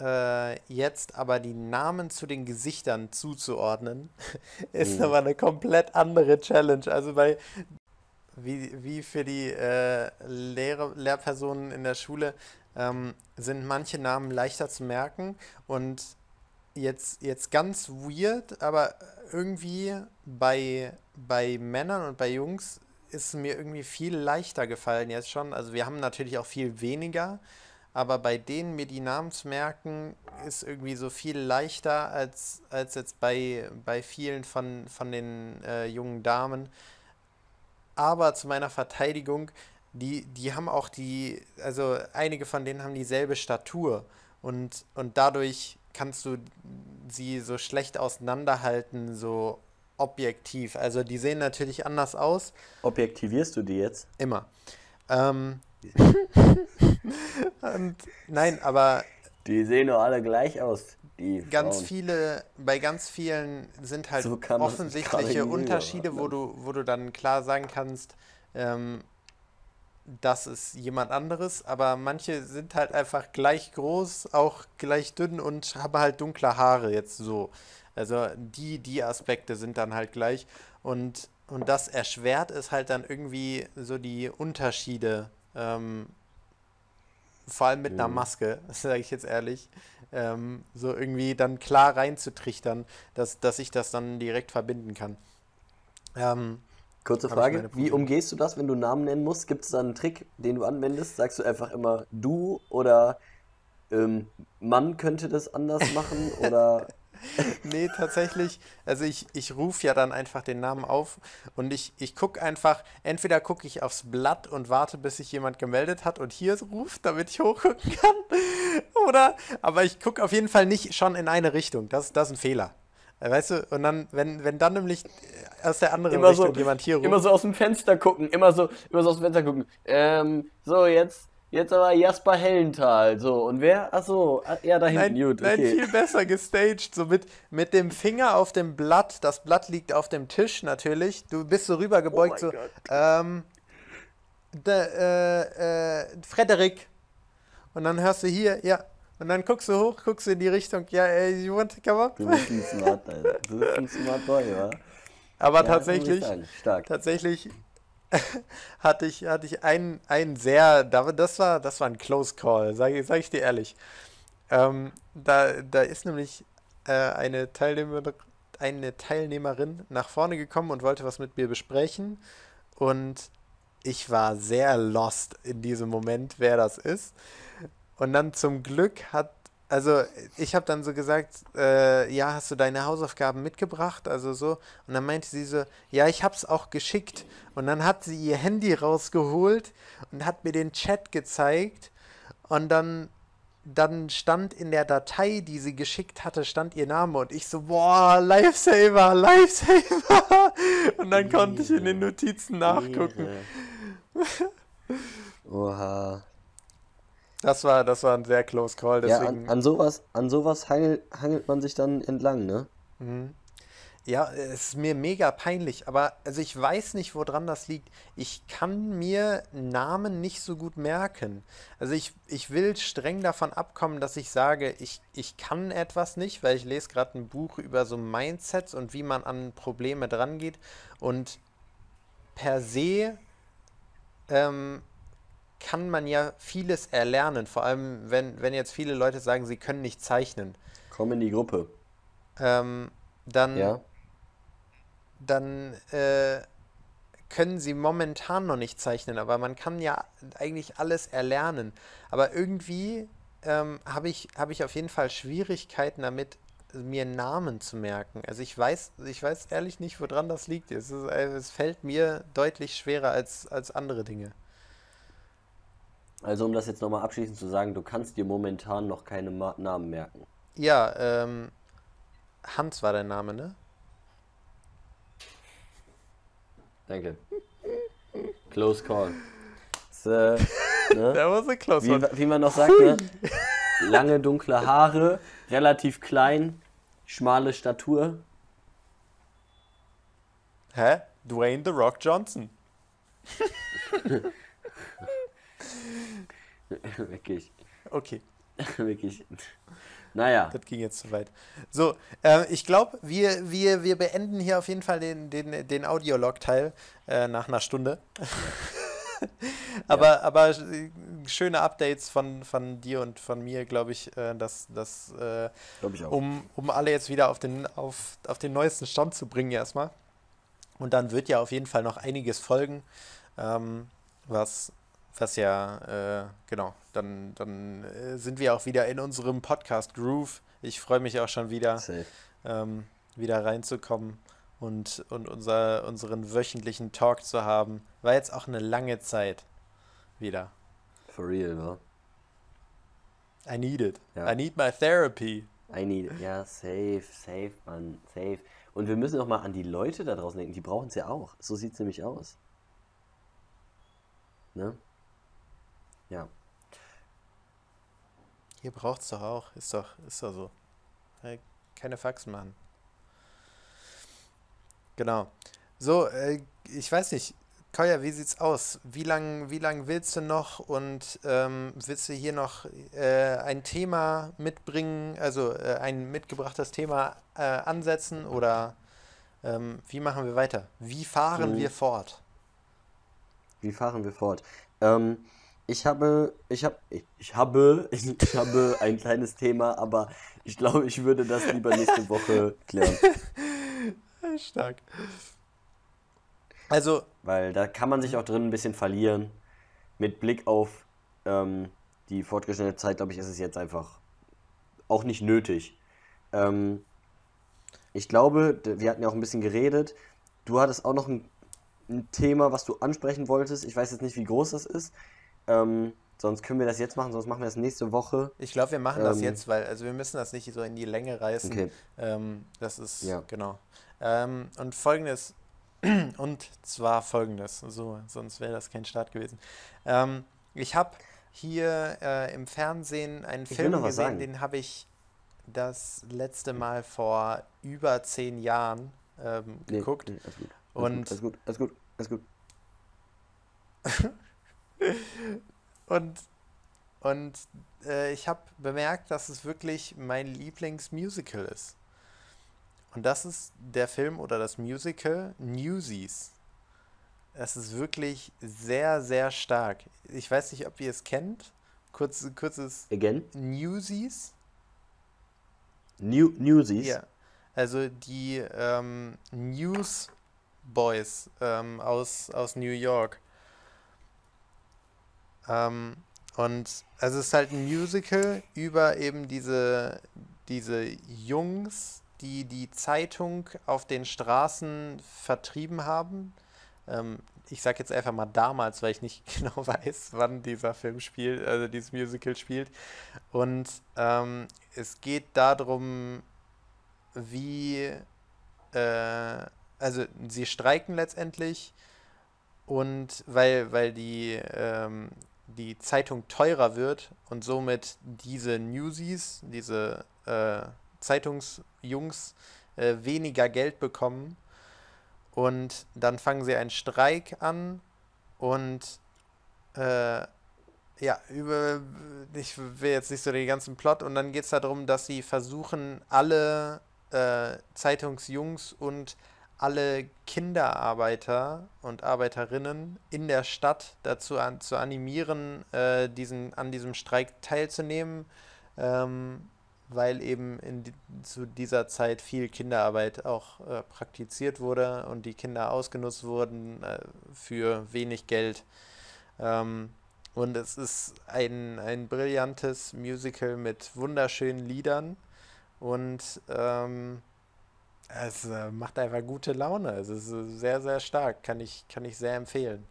äh, jetzt aber die Namen zu den Gesichtern zuzuordnen, ist mhm. aber eine komplett andere Challenge. Also bei wie, wie für die äh, Lehrer, Lehrpersonen in der Schule ähm, sind manche Namen leichter zu merken und jetzt, jetzt ganz weird, aber irgendwie bei, bei Männern und bei Jungs ist mir irgendwie viel leichter gefallen jetzt schon. Also wir haben natürlich auch viel weniger, aber bei denen mir die Namen zu merken, ist irgendwie so viel leichter als, als jetzt bei, bei vielen von, von den äh, jungen Damen aber zu meiner Verteidigung, die, die haben auch die, also einige von denen haben dieselbe Statur und, und dadurch kannst du sie so schlecht auseinanderhalten, so objektiv. Also die sehen natürlich anders aus. Objektivierst du die jetzt? Immer. Ähm, und, nein, aber. Die sehen doch alle gleich aus. Die ganz Frauen. viele, bei ganz vielen sind halt So offensichtliche Unterschiede, wo du, wo du dann klar sagen kannst, ähm, das ist jemand anderes, aber manche sind halt einfach gleich groß, auch gleich dünn und haben halt dunkle Haare jetzt so. Also die, die Aspekte sind dann halt gleich und, und das erschwert es halt dann irgendwie so die Unterschiede, ähm, vor allem mit einer Mhm. Maske, sage ich jetzt ehrlich, ähm, so irgendwie dann klar reinzutrichtern, dass, dass ich das dann direkt verbinden kann. Ähm, Kurze Frage, wie umgehst du das, wenn du Namen nennen musst? Gibt es da einen Trick, den du anwendest? Sagst du einfach immer du oder ähm, Mann könnte das anders machen oder Nee, tatsächlich. Also ich, ich rufe ja dann einfach den Namen auf und ich, ich gucke einfach, entweder gucke ich aufs Blatt und warte, bis sich jemand gemeldet hat und hier ruft, damit ich hochgucken kann. Oder, aber ich gucke auf jeden Fall nicht schon in eine Richtung. Das, das ist ein Fehler. Äh, Weißt du, und dann, wenn, wenn dann nämlich aus der anderen Immer so- Richtung jemand hier ruft. immer so aus dem Fenster gucken, immer so, immer so aus dem Fenster gucken. Ähm, so jetzt, jetzt aber Jasper Hellenthal, so und wer? Ach so, ah, ja da hinten, Nein, gut, nein, okay. viel besser gestaged. So mit, mit dem Finger auf dem Blatt. Das Blatt liegt auf dem Tisch natürlich. Du bist so rübergebeugt, Oh so. Gott. Ähm, de, äh, äh, Frederik. Und dann hörst du hier, ja. Und dann guckst du hoch, guckst du in die Richtung, ja, ey, you want to come up? Du bist ein Smart, Alter. Du bist ein Smart Boy, wa? Aber Ja, tatsächlich, tatsächlich hatte ich, hatte ich einen, einen sehr, da- das war, das war ein Close Call, sage sag ich dir ehrlich. Ähm, da, da ist nämlich äh, eine, Teilnehmer, eine Teilnehmerin nach vorne gekommen und wollte was mit mir besprechen. Und ich war sehr lost in diesem Moment, wer das ist. Und dann zum Glück hat, also ich habe dann so gesagt, äh, ja, hast du deine Hausaufgaben mitgebracht? Also so. Und dann meinte sie so, ja, ich hab's auch geschickt. Und dann hat sie ihr Handy rausgeholt und hat mir den Chat gezeigt. Und dann, dann stand in der Datei, die sie geschickt hatte, stand ihr Name. Und ich so, boah, Lifesaver, Lifesaver. Und dann konnte ich in den Notizen nachgucken. Oha. Das war, das war ein sehr close call, Ja, deswegen. an, an sowas, an sowas hangelt, hangelt man sich dann entlang, ne? Mhm. Ja, es ist mir mega peinlich, aber also ich weiß nicht, woran das liegt. Ich kann mir Namen nicht so gut merken. Also ich, ich will streng davon abkommen, dass ich sage, ich, ich kann etwas nicht, weil ich lese gerade ein Buch über so Mindsets und wie man an Probleme drangeht. Und per se ähm, kann man ja vieles erlernen, vor allem wenn, wenn jetzt viele Leute sagen, sie können nicht zeichnen. Komm in die Gruppe. Ähm, dann Ja? dann äh, können sie momentan noch nicht zeichnen, aber man kann ja eigentlich alles erlernen. Aber irgendwie ähm, habe ich, habe ich auf jeden Fall Schwierigkeiten damit, mir Namen zu merken. Also ich weiß, ich weiß ehrlich nicht, woran das liegt. Es, ist, es fällt mir deutlich schwerer als, als andere Dinge. Also um das jetzt nochmal abschließend zu sagen, du kannst dir momentan noch keine Ma Namen merken. Ja, ähm, Hans war der Name, ne? Danke. Close call. Das, äh, ne? Der war so close. wie, one. wie man noch sagt, ne? Lange dunkle Haare, relativ klein, schmale Statur. Hä? Dwayne The Rock Johnson. Wirklich, Okay. wirklich. Naja, Das ging jetzt zu weit. So, äh, ich glaube, wir, wir, wir beenden hier auf jeden Fall den, den, den Audiolog-Teil äh, nach einer Stunde. aber, aber äh, schöne Updates von, von dir und von mir, glaube ich, äh, dass, dass äh, glaube ich um, um alle jetzt wieder auf den, auf, auf den neuesten Stand zu bringen erstmal. Und dann wird ja auf jeden Fall noch einiges folgen, ähm, was, was ja, äh, genau, dann, dann äh, sind wir auch wieder in unserem Podcast Groove. Ich freue mich auch schon wieder, ähm, wieder reinzukommen und, und unser, unseren wöchentlichen Talk zu haben. War jetzt auch eine lange Zeit wieder. For real, wa? I need it. Ja. I need my therapy. I need, ja, safe, safe, Mann, safe. Und wir müssen auch mal an die Leute da draußen denken, die brauchen es ja auch. So sieht es nämlich aus. Ne? Ja. Ihr braucht's doch auch. Ist doch, ist doch so. Keine Faxen machen. Genau. So, äh, ich weiß nicht, Koya, wie sieht's aus? Wie lange wie lang willst du noch und ähm, willst du hier noch äh, ein Thema mitbringen, also äh, ein mitgebrachtes Thema äh, ansetzen oder ähm, wie machen wir weiter? Wie fahren Mhm. wir fort? Wie fahren wir fort? Ähm, ich habe, ich habe, ich, ich habe, ich, habe ein kleines Thema, aber ich glaube, ich würde das lieber nächste Woche klären. Stark. Also, Weil da kann man sich auch drin ein bisschen verlieren. Mit Blick auf ähm, die fortgeschrittene Zeit, glaube ich, ist es jetzt einfach auch nicht nötig. Ähm, ich glaube, wir hatten ja auch ein bisschen geredet. Du hattest auch noch ein, ein Thema, was du ansprechen wolltest. Ich weiß jetzt nicht, wie groß das ist. Ähm, sonst können wir das jetzt machen, sonst machen wir das nächste Woche. ich glaube, wir machen das Ähm, jetzt, weil, also wir müssen das nicht so in die Länge reißen. Okay. Ähm, das ist, Ja. genau. Ähm, und folgendes, und zwar folgendes, so, sonst wäre das kein Start gewesen. Ähm, ich habe hier äh, im Fernsehen einen Ich Film gesehen, sagen. den habe ich das letzte Mal vor über zehn Jahren ähm, Nee, geguckt. nee, alles gut. Und- Alles gut, alles gut, alles gut. Und, und äh, ich habe bemerkt, dass es wirklich mein Lieblingsmusical ist. Und das ist der Film oder das Musical Newsies. Es ist wirklich sehr, sehr stark. Ich weiß nicht, ob ihr es kennt. Kurz, kurzes Again? Newsies. New, Newsies? Ja. Also die ähm, Newsboys ähm, aus, aus New York. Ähm, und also es ist halt ein Musical über eben diese, diese Jungs, die die Zeitung auf den Straßen vertrieben haben. Ähm, ich sag jetzt einfach mal damals, weil ich nicht genau weiß, wann dieser Film spielt, also dieses Musical spielt. Und ähm, es geht darum, wie, äh, also sie streiken letztendlich und weil, weil die, ähm, die Zeitung teurer wird und somit diese Newsies, diese äh, Zeitungsjungs äh, weniger Geld bekommen. Und dann fangen sie einen Streik an und äh, ja, über, ich will jetzt nicht so den ganzen Plot. Und dann geht es darum, dass sie versuchen, alle äh, Zeitungsjungs und alle Kinderarbeiter und Arbeiterinnen in der Stadt dazu an, zu animieren, äh, diesen, an diesem Streik teilzunehmen, ähm, weil eben in, zu dieser Zeit viel Kinderarbeit auch äh, praktiziert wurde und die Kinder ausgenutzt wurden äh, für wenig Geld. Ähm, und es ist ein, ein brillantes Musical mit wunderschönen Liedern und ähm, es äh, macht einfach gute Laune. Es ist äh, sehr, sehr stark. Kann ich, kann ich sehr empfehlen.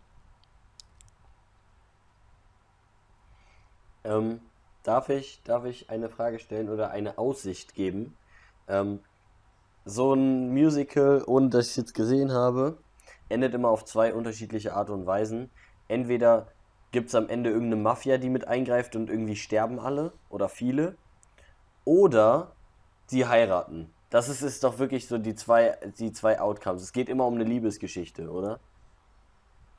Ähm, darf ich, darf ich eine Frage stellen oder eine Aussicht geben? Ähm, so ein Musical, ohne dass ich es jetzt gesehen habe, endet immer auf zwei unterschiedliche Art und Weisen. Entweder gibt es am Ende irgendeine Mafia, die mit eingreift und irgendwie sterben alle oder viele. Oder sie heiraten. Das ist, ist doch wirklich so die zwei, die zwei Outcomes. Es geht immer um eine Liebesgeschichte, oder?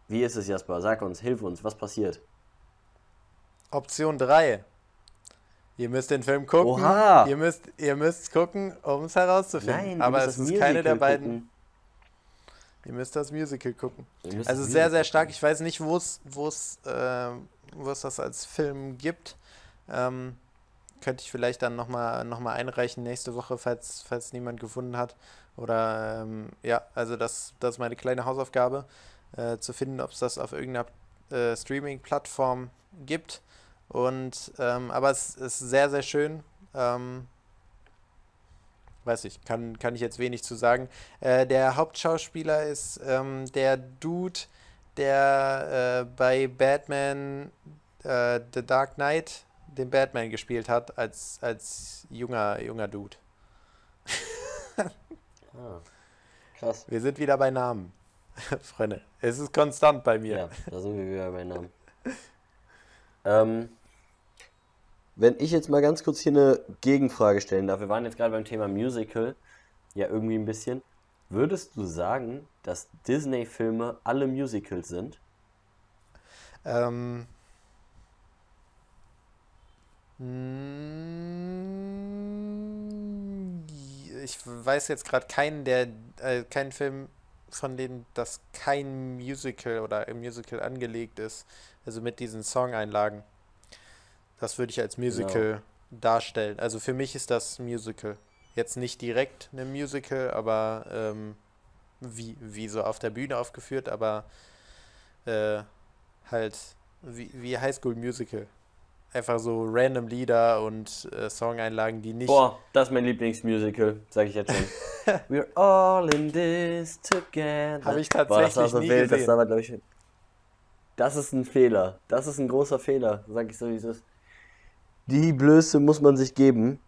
Wie ist es, Jasper? Sag uns, hilf uns, was passiert? Option 3. Ihr müsst den Film gucken. Oha! Ihr müsst, ihr müsst gucken, um es herauszufinden. Nein, Aber es das ist keine der Musical beiden. gucken. Ihr müsst das Musical gucken. Also sehr, Musical sehr stark. Ich weiß nicht, wo es, äh, wo es das als Film gibt. Ähm, könnte ich vielleicht dann nochmal noch mal einreichen nächste Woche, falls, falls niemand gefunden hat. Oder ähm, ja, also das, das ist meine kleine Hausaufgabe, äh, zu finden, ob es das auf irgendeiner äh, Streaming-Plattform gibt. Und ähm, aber es ist sehr, sehr schön. Ähm, weiß ich, kann, kann ich jetzt wenig zu sagen. Äh, der Hauptschauspieler ist ähm, der Dude, der äh, bei Batman äh, The Dark Knight den Batman gespielt hat, als, als junger, junger Dude. Ah, krass. Wir sind wieder bei Namen. Freunde, es ist konstant bei mir. Ja, da sind wir wieder bei Namen. Ähm, wenn ich jetzt mal ganz kurz hier eine Gegenfrage stellen darf, wir waren jetzt gerade beim Thema Musical, ja irgendwie ein bisschen. Würdest du sagen, dass Disney-Filme alle Musicals sind? Ähm. Mm, Ich weiß jetzt gerade keinen, der äh, keinen Film, von denen das kein Musical oder im Musical angelegt ist. Also mit diesen Songeinlagen. Das würde ich als Genau. Musical darstellen. Also für mich ist das Musical. Jetzt nicht direkt eine Musical, aber ähm, wie, wie so auf der Bühne aufgeführt, aber äh, halt wie, wie High School Musical. Einfach so random Lieder und äh, Songeinlagen, die nicht. Boah, das ist mein Lieblingsmusical, sag ich jetzt schon. We're all in this together. Habe ich Boah, das war tatsächlich so nie wild, das gesehen. war, glaube ich. Das ist ein Fehler. Das ist ein großer Fehler, sag ich so, wie es ist. Die Blöße muss man sich geben,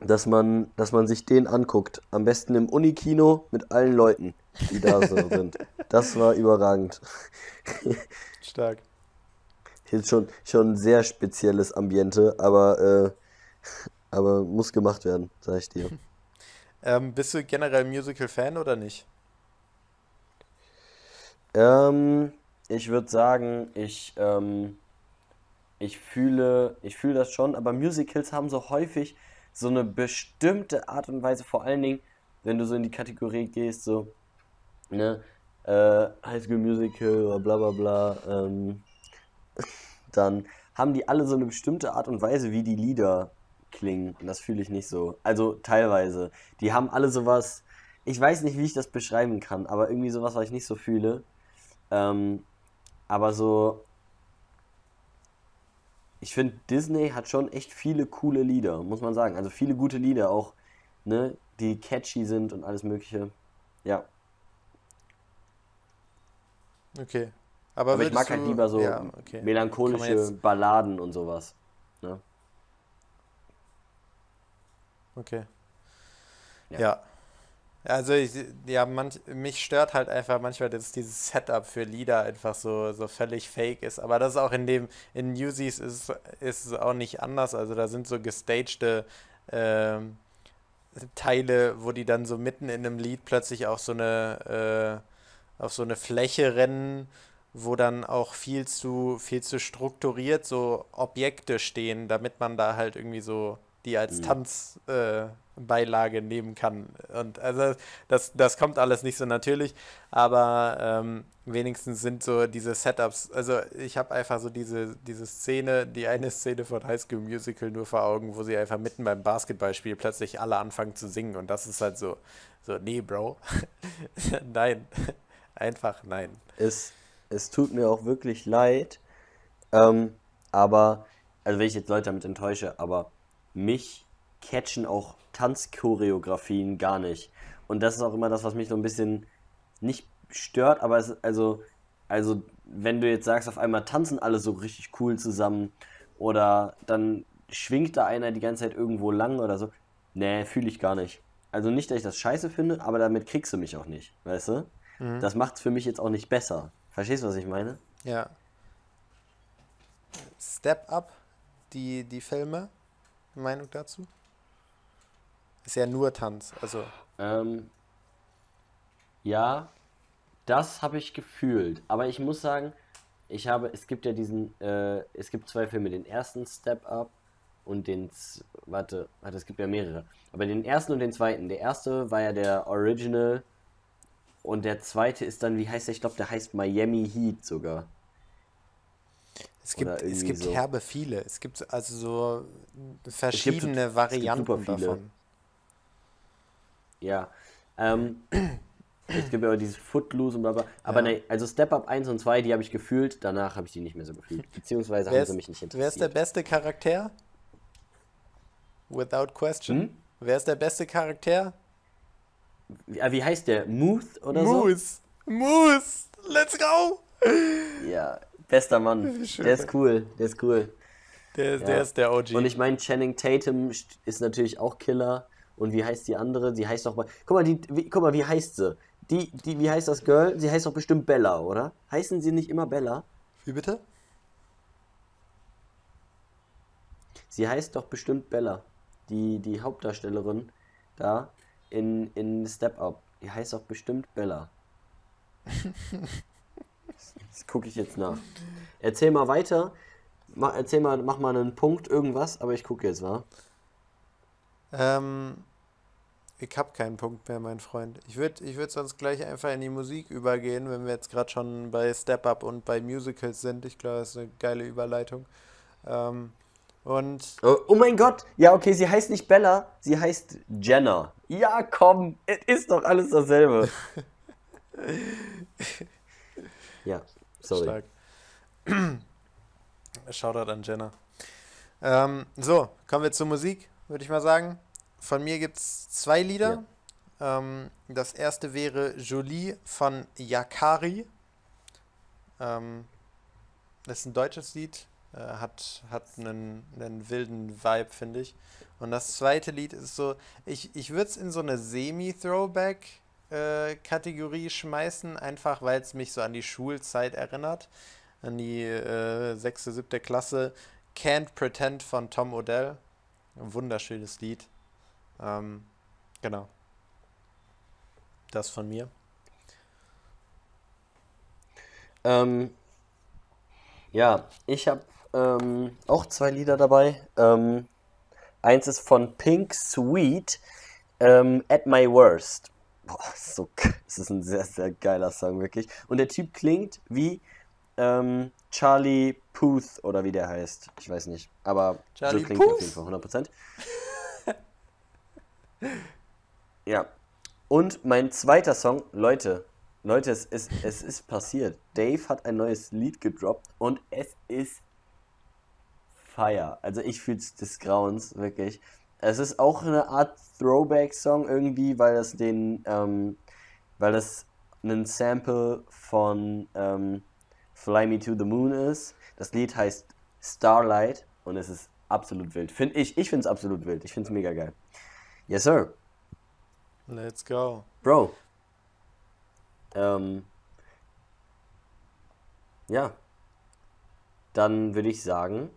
dass man, dass man sich den anguckt. Am besten im Unikino mit allen Leuten, die da so sind. Das war überragend. Stark. Jetzt schon, schon ein sehr spezielles Ambiente, aber, äh, aber muss gemacht werden, sag ich dir. Ähm, bist du generell Musical-Fan oder nicht? Ähm, ich würde sagen, ich, ähm, ich fühle, ich fühle das schon, aber Musicals haben so häufig so eine bestimmte Art und Weise, vor allen Dingen, wenn du so in die Kategorie gehst, so, ne, äh, High School Musical oder bla bla bla, ähm, dann haben die alle so eine bestimmte Art und Weise, wie die Lieder klingen. Und das fühle ich nicht so. Also teilweise. Die haben alle sowas, ich weiß nicht, wie ich das beschreiben kann, aber irgendwie sowas, was ich nicht so fühle. Ähm, aber so, ich finde, Disney hat schon echt viele coole Lieder, muss man sagen. Also viele gute Lieder auch, ne, die catchy sind und alles Mögliche. Ja. Okay. Aber Aber ich mag halt lieber so Ja, okay. Melancholische. Balladen und sowas. Ne? Okay. Ja. Ja. Also ich, ja, manch, mich stört halt einfach manchmal, dass dieses Setup für Lieder einfach so, so völlig fake ist. Aber das ist auch in dem, in Newsies ist, ist es auch nicht anders. Also da sind so gestagte ähm, Teile, wo die dann so mitten in einem Lied plötzlich auf so eine, äh, auf so eine Fläche rennen, wo dann auch viel zu, viel zu strukturiert so Objekte stehen, damit man da halt irgendwie so die als Mhm. Tanzbeilage äh, nehmen kann. Und also das, das kommt alles nicht so natürlich, aber ähm, wenigstens sind so diese Setups, also ich habe einfach so diese, diese Szene, die eine Szene von High School Musical nur vor Augen, wo sie einfach mitten beim Basketballspiel plötzlich alle anfangen zu singen und das ist halt so, so, nee, Bro, nein, einfach nein. Es, es tut mir auch wirklich leid, ähm, aber, also wenn ich jetzt Leute damit enttäusche, aber mich catchen auch Tanzchoreografien gar nicht. Und das ist auch immer das, was mich so ein bisschen nicht stört, aber es, also, also wenn du jetzt sagst, auf einmal tanzen alle so richtig cool zusammen oder dann schwingt da einer die ganze Zeit irgendwo lang oder so, nee, fühle ich gar nicht. Also nicht, dass ich das scheiße finde, aber damit kriegst du mich auch nicht, weißt du? Mhm. Das macht's für mich jetzt auch nicht besser. Verstehst du, was ich meine? Ja. Step Up, die, die Filme, Meinung dazu? Ist ja nur Tanz, also. Ähm, ja, das habe ich gefühlt. Aber ich muss sagen, ich habe, es gibt ja diesen, äh, es gibt zwei Filme, den ersten Step Up und den, warte, warte, es gibt ja mehrere. Aber den ersten und den zweiten. Der erste war ja der Original und der zweite ist dann, wie heißt der? Ich glaube, der heißt Miami Heat sogar. Es gibt, es gibt so. herbe viele. Es gibt also so verschiedene super Varianten davon. Ja. Ähm, es gibt ja auch dieses Footloose und bla bla. Aber Ja. ne, also Step Up 1 und 2, die habe ich gefühlt, danach habe ich die nicht mehr so gefühlt. Beziehungsweise Wer haben sie ist, mich nicht wer ist der interessiert. beste Charakter? Without question. Hm? Wer ist der beste Charakter? Wie, ah, wie heißt der? Muth oder so? Moose. Moose. Let's go. Ja, bester Mann. Schön. Der ist cool, der ist cool. Der, der Ja. ist der OG. Und ich meine, Channing Tatum st- ist natürlich auch Killer. Und wie heißt die andere? Die heißt doch mal. Guck mal, die, wie, guck mal, wie heißt sie? Die, die, wie heißt das Girl? Sie heißt doch bestimmt Bella, oder? Heißen sie nicht immer Bella? Wie bitte? Sie heißt doch bestimmt Bella. Die, die Hauptdarstellerin da in, in Step Up. Die heißt doch bestimmt Bella. das gucke ich jetzt nach. Erzähl mal weiter. Mach, erzähl mal, mach mal einen Punkt, irgendwas, aber ich gucke jetzt, wa? Ähm, ich habe keinen Punkt mehr, mein Freund. Ich würde ich würd sonst gleich einfach in die Musik übergehen, wenn wir jetzt gerade schon bei Step Up und bei Musicals sind. Ich glaube, das ist eine geile Überleitung. Ähm, und. Oh, oh, mein Gott! Ja, okay, sie heißt nicht Bella, sie heißt Jenna. Ja, komm, es ist doch alles dasselbe. ja, sorry. Stark. Shoutout an Jenna. Ähm, so, kommen wir zur Musik, würde ich mal sagen. Von mir gibt es zwei Lieder. Ja. Ähm, das erste wäre Jolie von Yakari. Ähm, das ist ein deutsches Lied. Äh, hat, hat einen, einen wilden Vibe, finde ich. Und das zweite Lied ist so, ich, ich würde es in so eine Semi-Throwback-Kategorie äh, schmeißen, einfach weil es mich so an die Schulzeit erinnert. An die äh, sechste, siebte Klasse. Can't Pretend von Tom Odell. Ein wunderschönes Lied. Ähm, genau. Das von mir. Ähm, ja, ich habe ähm, auch zwei Lieder dabei. Ähm, eins ist von Pink Sweet, ähm, At My Worst. Boah, so, das ist ein sehr, sehr geiler Song, wirklich. Und der Typ klingt wie ähm, Charlie Puth oder wie der heißt. Ich weiß nicht. Aber Charlie so klingt Puth? auf jeden Fall 100%. Ja. Und mein zweiter Song, Leute, Leute, es ist, es ist passiert. Dave hat ein neues Lied gedroppt und es ist Fire. Also ich fühle es des Grauens, wirklich. Es ist auch eine Art Throwback-Song irgendwie, weil das den, ähm, weil das ein Sample von ähm, Fly Me to the Moon ist. Das Lied heißt Starlight und es ist absolut wild. Find ich, ich finde es absolut wild. Ich finde es mega geil. Yes, sir. Let's go. Bro. Ähm, ja. Dann würde ich sagen,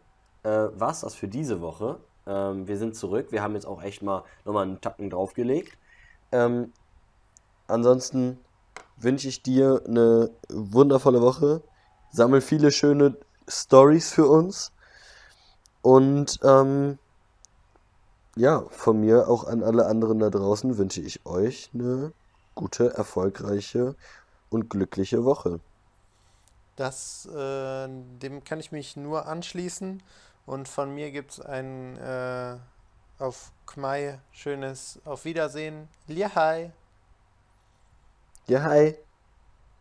äh, war's das für diese Woche. Ähm, wir sind zurück. Wir haben jetzt auch echt mal nochmal einen Tacken draufgelegt. Ähm, ansonsten wünsche ich dir eine wundervolle Woche. Sammel viele schöne Stories für uns. Und ähm, ja, von mir auch an alle anderen da draußen wünsche ich euch eine gute, erfolgreiche und glückliche Woche. Das, äh, dem kann ich mich nur anschließen. Und von mir gibt es ein äh, auf Khmer schönes Auf Wiedersehen. Liahai. Liahai.